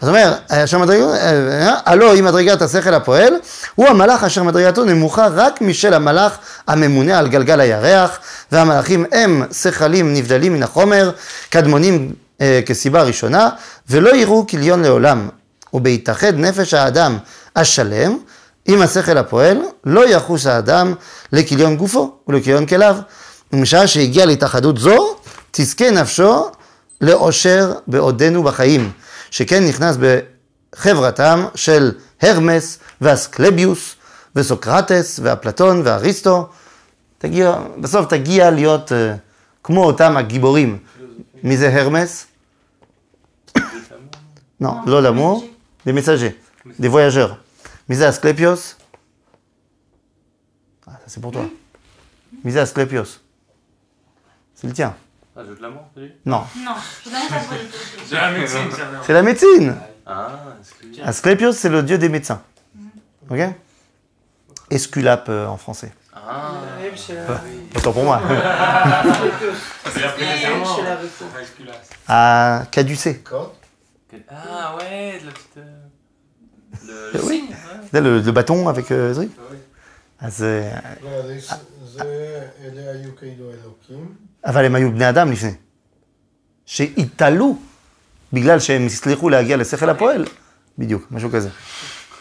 אז אומר, אשר מדרגה, אה, הלא היא מדרגת השכל הפועל, הוא המלאך אשר מדרגתו נמוכה רק משל המלאך הממונה על גלגל הירח, והמלאכים הם שכלים נבדלים מן החומר, קדמונים כסיבה ראשונה, ולא יראו כליון לעולם. ובהתאחד נפש האדם השלם עם השכל הפועל, לא יחוש האדם לכליון גופו ולכליון כליו. ומשעה שהגיע להתאחדות זו, תזכה נפשו לאושר בעודנו בחיים, שכן נכנס בחברתם של הרמס ואסקלביוס וסוקרטס ואפלטון ואריסטו. תגיע, בסוף תגיע להיות uh, כמו אותם הגיבורים. Mise Hermès Non, l'eau l'amour, des messagers, des voyageurs. Mise Asclepios ah, Ça c'est pour toi. Mise Asclepios. C'est le tien. Ah, je veux de l'amour, Non. Non, C'est la médecine. C'est la médecine. Ah, Asclepios, c'est le dieu des médecins. Ok? Esculape euh, en français. Ah, האם של ה- Autant pour moi. זה après les האם amants. של הרפואה. À caducé. קוד? ah ouais, de la petite. euh, Le, Eh le oui. signe, ouais. C'est le, le bâton avec euh, Zri. Ouais. אז, אה, לא, זה- זה, אלה היו כאילו אלוקים. אבל הם היו בני אדם לפני. שהתעלו בגלל שהם הצליחו להגיע לשכל הפועל. בדיוק, משהו כזה.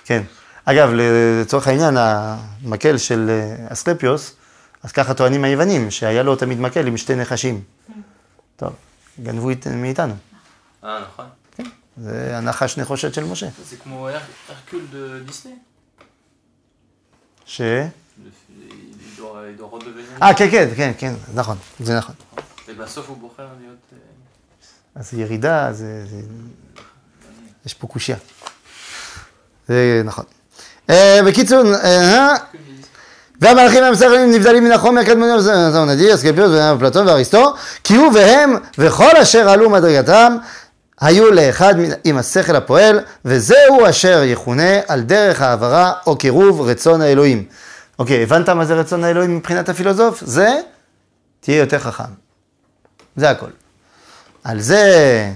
כן. אגב, לצורך העניין, המקל של אה, אסקלפיוס, אז ככה טוענים היוונים, שהיה לו תמיד מקל עם שתי נחשים. טוב, גנבו מאיתנו. Ah, נכון. זה הנחש נחושת של משה. C'est כמו de Disney. ש... אה, כן, כן, כן, כן, נכון, זה נכון. ובסוף הוא בוחר להיות... אה, אז ירידה, זה... זה... יש פה קושייה. זה נכון. אה, בקיצור, אה, והמלאכים הם שכלים נבדלים מן החומר הקדמוני, זה זה נדיר, אסקלפיוס ואפלטון ואריסטו, כי הוא והם וכל אשר עלו מדרגתם היו לאחד עם השכל הפועל, וזהו אשר יכונה על דרך העברה או קירוב רצון האלוהים. אוקיי, הבנת מה זה רצון האלוהים מבחינת הפילוסוף? זה תהיה יותר חכם. זה הכל. על זה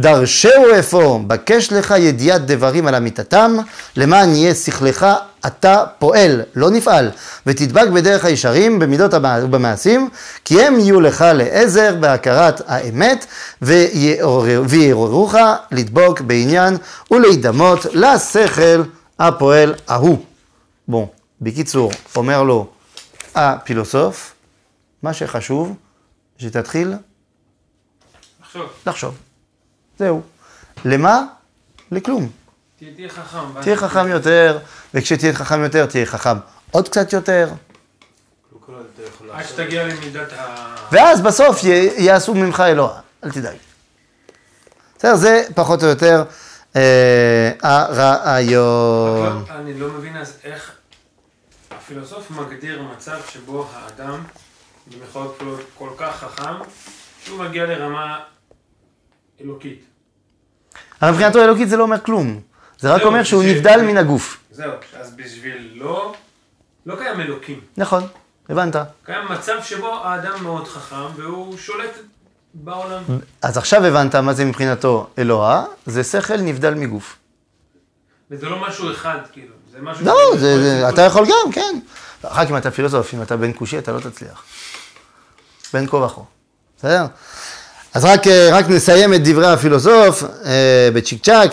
דרשהו אפוא, בקש לך ידיעת דברים על אמיתתם, למען יהיה שכלך אתה פועל, לא נפעל, ותדבק בדרך הישרים, במידות ובמעשים, כי הם יהיו לך לעזר בהכרת האמת, ויעורר- ויעוררוך לדבוק בעניין ולהידמות לשכל הפועל ההוא. בוא, בקיצור, אומר לו הפילוסוף, מה שחשוב, שתתחיל עכשיו, לחשוב. זהו. למה? לכלום. תהיה חכם. תהיה חכם יותר, וכשתהיה חכם יותר, תהיה חכם עוד קצת יותר, עד. שתגיע למידת ה... ואז בסוף יעשו ממך אלוה, אל תדאג. בסדר, זה פחות או יותר אה, הרעיון. לא- אני לא מבין אז איך הפילוסוף מגדיר מצב שבו האדם, במירכאות כפולות, כל כך חכם, שהוא מגיע לרמה אלוקית. אבל מבחינתו אלוקית זה לא אומר כלום. זה רק אומר שהוא נבדל מן הגוף. זהו, אז בשבילו לא קיים אלוקים. נכון, הבנת. קיים מצב שבו האדם מאוד חכם והוא שולט בעולם. אז עכשיו הבנת מה זה מבחינתו אלוה, זה שכל נבדל מגוף. וזה לא משהו אחד, כאילו. זה משהו... לא, זה, זה. אתה יכול גם, כן. רק אם אתה פילוסוף, אם אתה בן כושי, אתה לא תצליח. בין כה וכה. בסדר? אז רק, אה, רק נסיים את דברי הפילוסוף אה, בצ'יק צ'אק.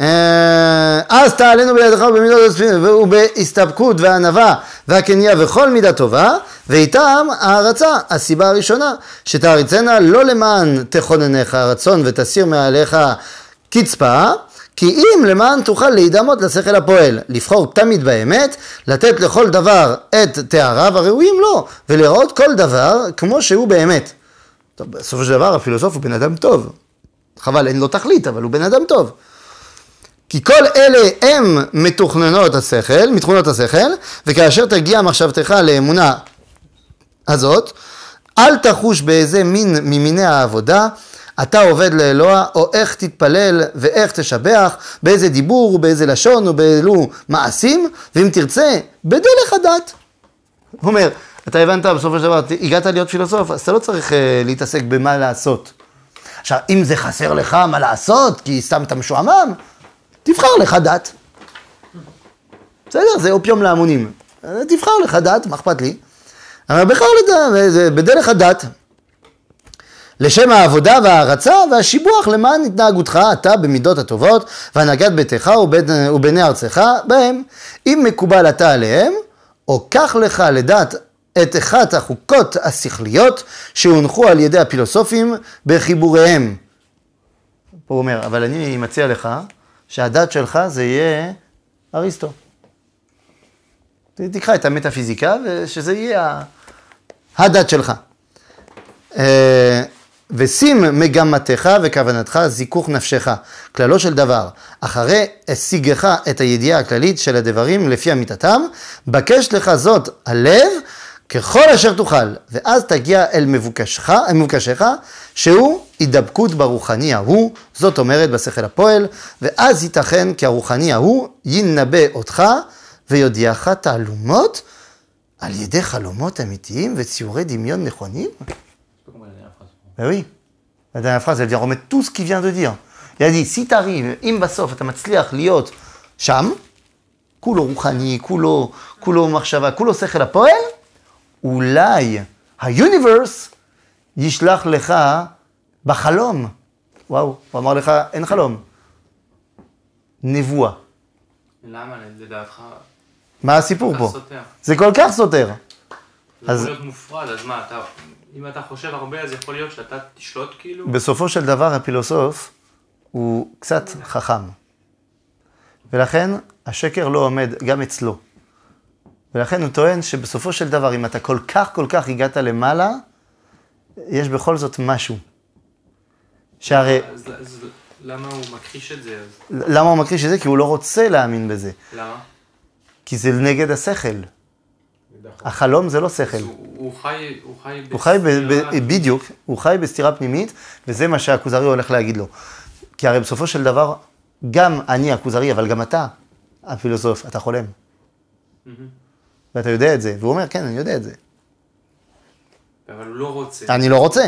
אה, אז תעלנו בידך ובמידות הספינים ובהסתפקות וענווה והקניה וכל מידה טובה ואיתם הערצה, הסיבה הראשונה שתעריצנה לא למען תכוננך הרצון ותסיר מעליך קצפה כי אם למען תוכל להידמות לשכל הפועל, לבחור תמיד באמת, לתת לכל דבר את תאריו הראויים לו, ולראות כל דבר כמו שהוא באמת. טוב, בסופו של דבר הפילוסוף הוא בן אדם טוב. חבל, אין לו תכלית, אבל הוא בן אדם טוב. כי כל אלה הם מתוכננות השכל, מתכונות השכל, וכאשר תגיע מחשבתך לאמונה הזאת, אל תחוש באיזה מין ממיני העבודה אתה עובד לאלוה, או איך תתפלל ואיך תשבח, באיזה דיבור ובאיזה לשון ובאילו מעשים, ואם תרצה, בדרך הדת. הוא אומר, אתה הבנת בסופו של דבר, הגעת להיות פילוסוף, אז אתה לא צריך uh, להתעסק במה לעשות. עכשיו, אם זה חסר לך מה לעשות, כי סתם אתה משועמם, תבחר לך דת. בסדר, זה אופיום להמונים. אה, תבחר לך דת, מה אכפת לי? אבל בחר לדת, זה בדרך הדת. לשם העבודה וההערצה והשיבוח למען התנהגותך אתה במידות הטובות והנהגת ביתך ובני ארצך בהם. אם מקובל אתה עליהם, או קח לך לדעת את אחת החוקות השכליות שהונחו על ידי הפילוסופים בחיבוריהם. פה הוא אומר, אבל אני מציע לך שהדת שלך זה יהיה אריסטו. תקרא את המטאפיזיקה ושזה יהיה הדת שלך. אה, ושים מגמתך וכוונתך זיכוך נפשך, כללו של דבר, אחרי השיגך את הידיעה הכללית של הדברים לפי אמיתתם, בקש לך זאת הלב ככל אשר תוכל, ואז תגיע אל מבוקשך, אל מבוקשך, שהוא הידבקות ברוחני ההוא, זאת אומרת בשכל הפועל, ואז ייתכן כי הרוחני ההוא ינבא אותך ויודיעך תעלומות על ידי חלומות אמיתיים וציורי דמיון נכונים. Ben oui. La dernière phrase, elle vient remettre tout ce qu'il vient de dire. Il a dit, si tu arrives, אם בסוף אתה מצליח להיות שם, כולו רוחני, כולו, כולו מחשבה, כולו שכל הפועל, אולי היוניברס ישלח לך בחלום. וואו, הוא אמר לך, אין חלום. נבואה. למה לדעתך מה הסיפור פה? סותר? זה כל כך סותר. זה אז- יכול להיות מופרד, אז מה, אתה, אם אתה חושב הרבה, אז יכול להיות שאתה תשלוט כאילו? בסופו של דבר הפילוסוף הוא קצת חכם. ולכן השקר לא עומד גם אצלו. ולכן הוא טוען שבסופו של דבר, אם אתה כל כך כל כך הגעת למעלה, יש בכל זאת משהו. שהרי, אז, אז למה הוא מכחיש את זה? אז למה הוא מכחיש את זה? כי הוא לא רוצה להאמין בזה. למה? כי זה נגד השכל. החלום זה לא שכל. הוא, חי, הוא חי הוא חי ב- בסתירה. בדיוק, הוא חי בסתירה פנימית, וזה מה שהכוזרי הולך להגיד לו. כי הרי בסופו של דבר, גם אני הכוזרי, אבל גם אתה, הפילוסוף, אתה חולם. ואתה יודע את זה. והוא אומר, כן, אני יודע את זה. אבל הוא לא רוצה. אני לא רוצה.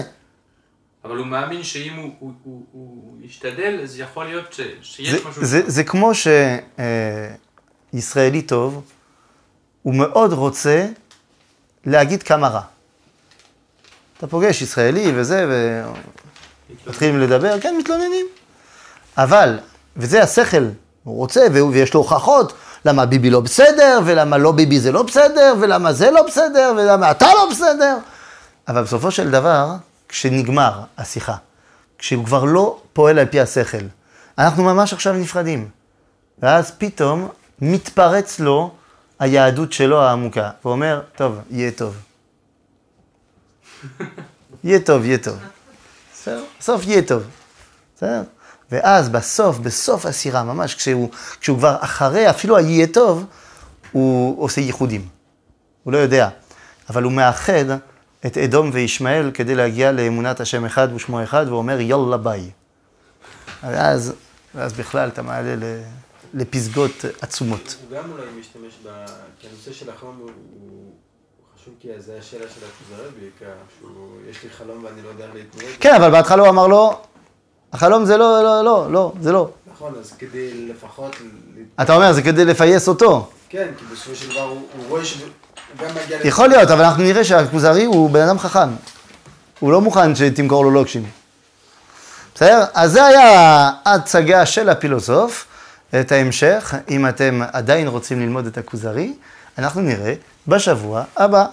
אבל הוא מאמין שאם הוא, הוא, הוא, הוא ישתדל, אז יכול להיות ש, שיש זה, משהו... זה, זה כמו שישראלי טוב, הוא מאוד רוצה להגיד כמה רע. אתה פוגש ישראלי וזה, ומתחילים לדבר, כן, מתלוננים. אבל, וזה השכל, הוא רוצה, והוא- ויש לו הוכחות, למה ביבי לא בסדר, ולמה לא ביבי זה לא בסדר, ולמה זה לא בסדר, ולמה אתה לא בסדר. אבל בסופו של דבר, כשנגמר השיחה, כשהוא כבר לא פועל על פי השכל, אנחנו ממש עכשיו נפרדים. ואז פתאום מתפרץ לו היהדות שלו העמוקה. הוא אומר, טוב, יהיה טוב. יהיה טוב, יהיה טוב. בסדר? בסוף יהיה טוב. בסדר? ואז בסוף, בסוף הסירה, ממש, כשהוא, כשהוא כבר אחרי, אפילו היהיה טוב, הוא עושה ייחודים. הוא לא יודע. אבל הוא מאחד את אדום וישמעאל כדי להגיע לאמונת השם אחד ושמו אחד, והוא אומר יאללה ביי. ואז, ואז בכלל אתה מעלה ל- לפסגות עצומות. הוא גם אולי משתמש ב... כי הנושא של החלום הוא, חשוב כי זה השאלה של הכוזרי בעיקר, שהוא, יש לי חלום ואני לא יודע להתמודד. כן, אבל בהתחלה הוא אמר לו, החלום זה לא, לא, לא, לא, זה לא. נכון, אז כדי לפחות... אתה אומר, זה כדי לפייס אותו. כן, כי בסופו של דבר הוא, הוא רואה שהוא גם מגיע... לזה. יכול להיות, אבל אנחנו נראה שהכוזרי הוא בן אדם חכם. הוא לא מוכן שתמכור לו לוקשים. בסדר? אז זה היה ההצגה של הפילוסוף. את ההמשך, אם אתם עדיין רוצים ללמוד את הכוזרי, אנחנו נראה בשבוע הבא.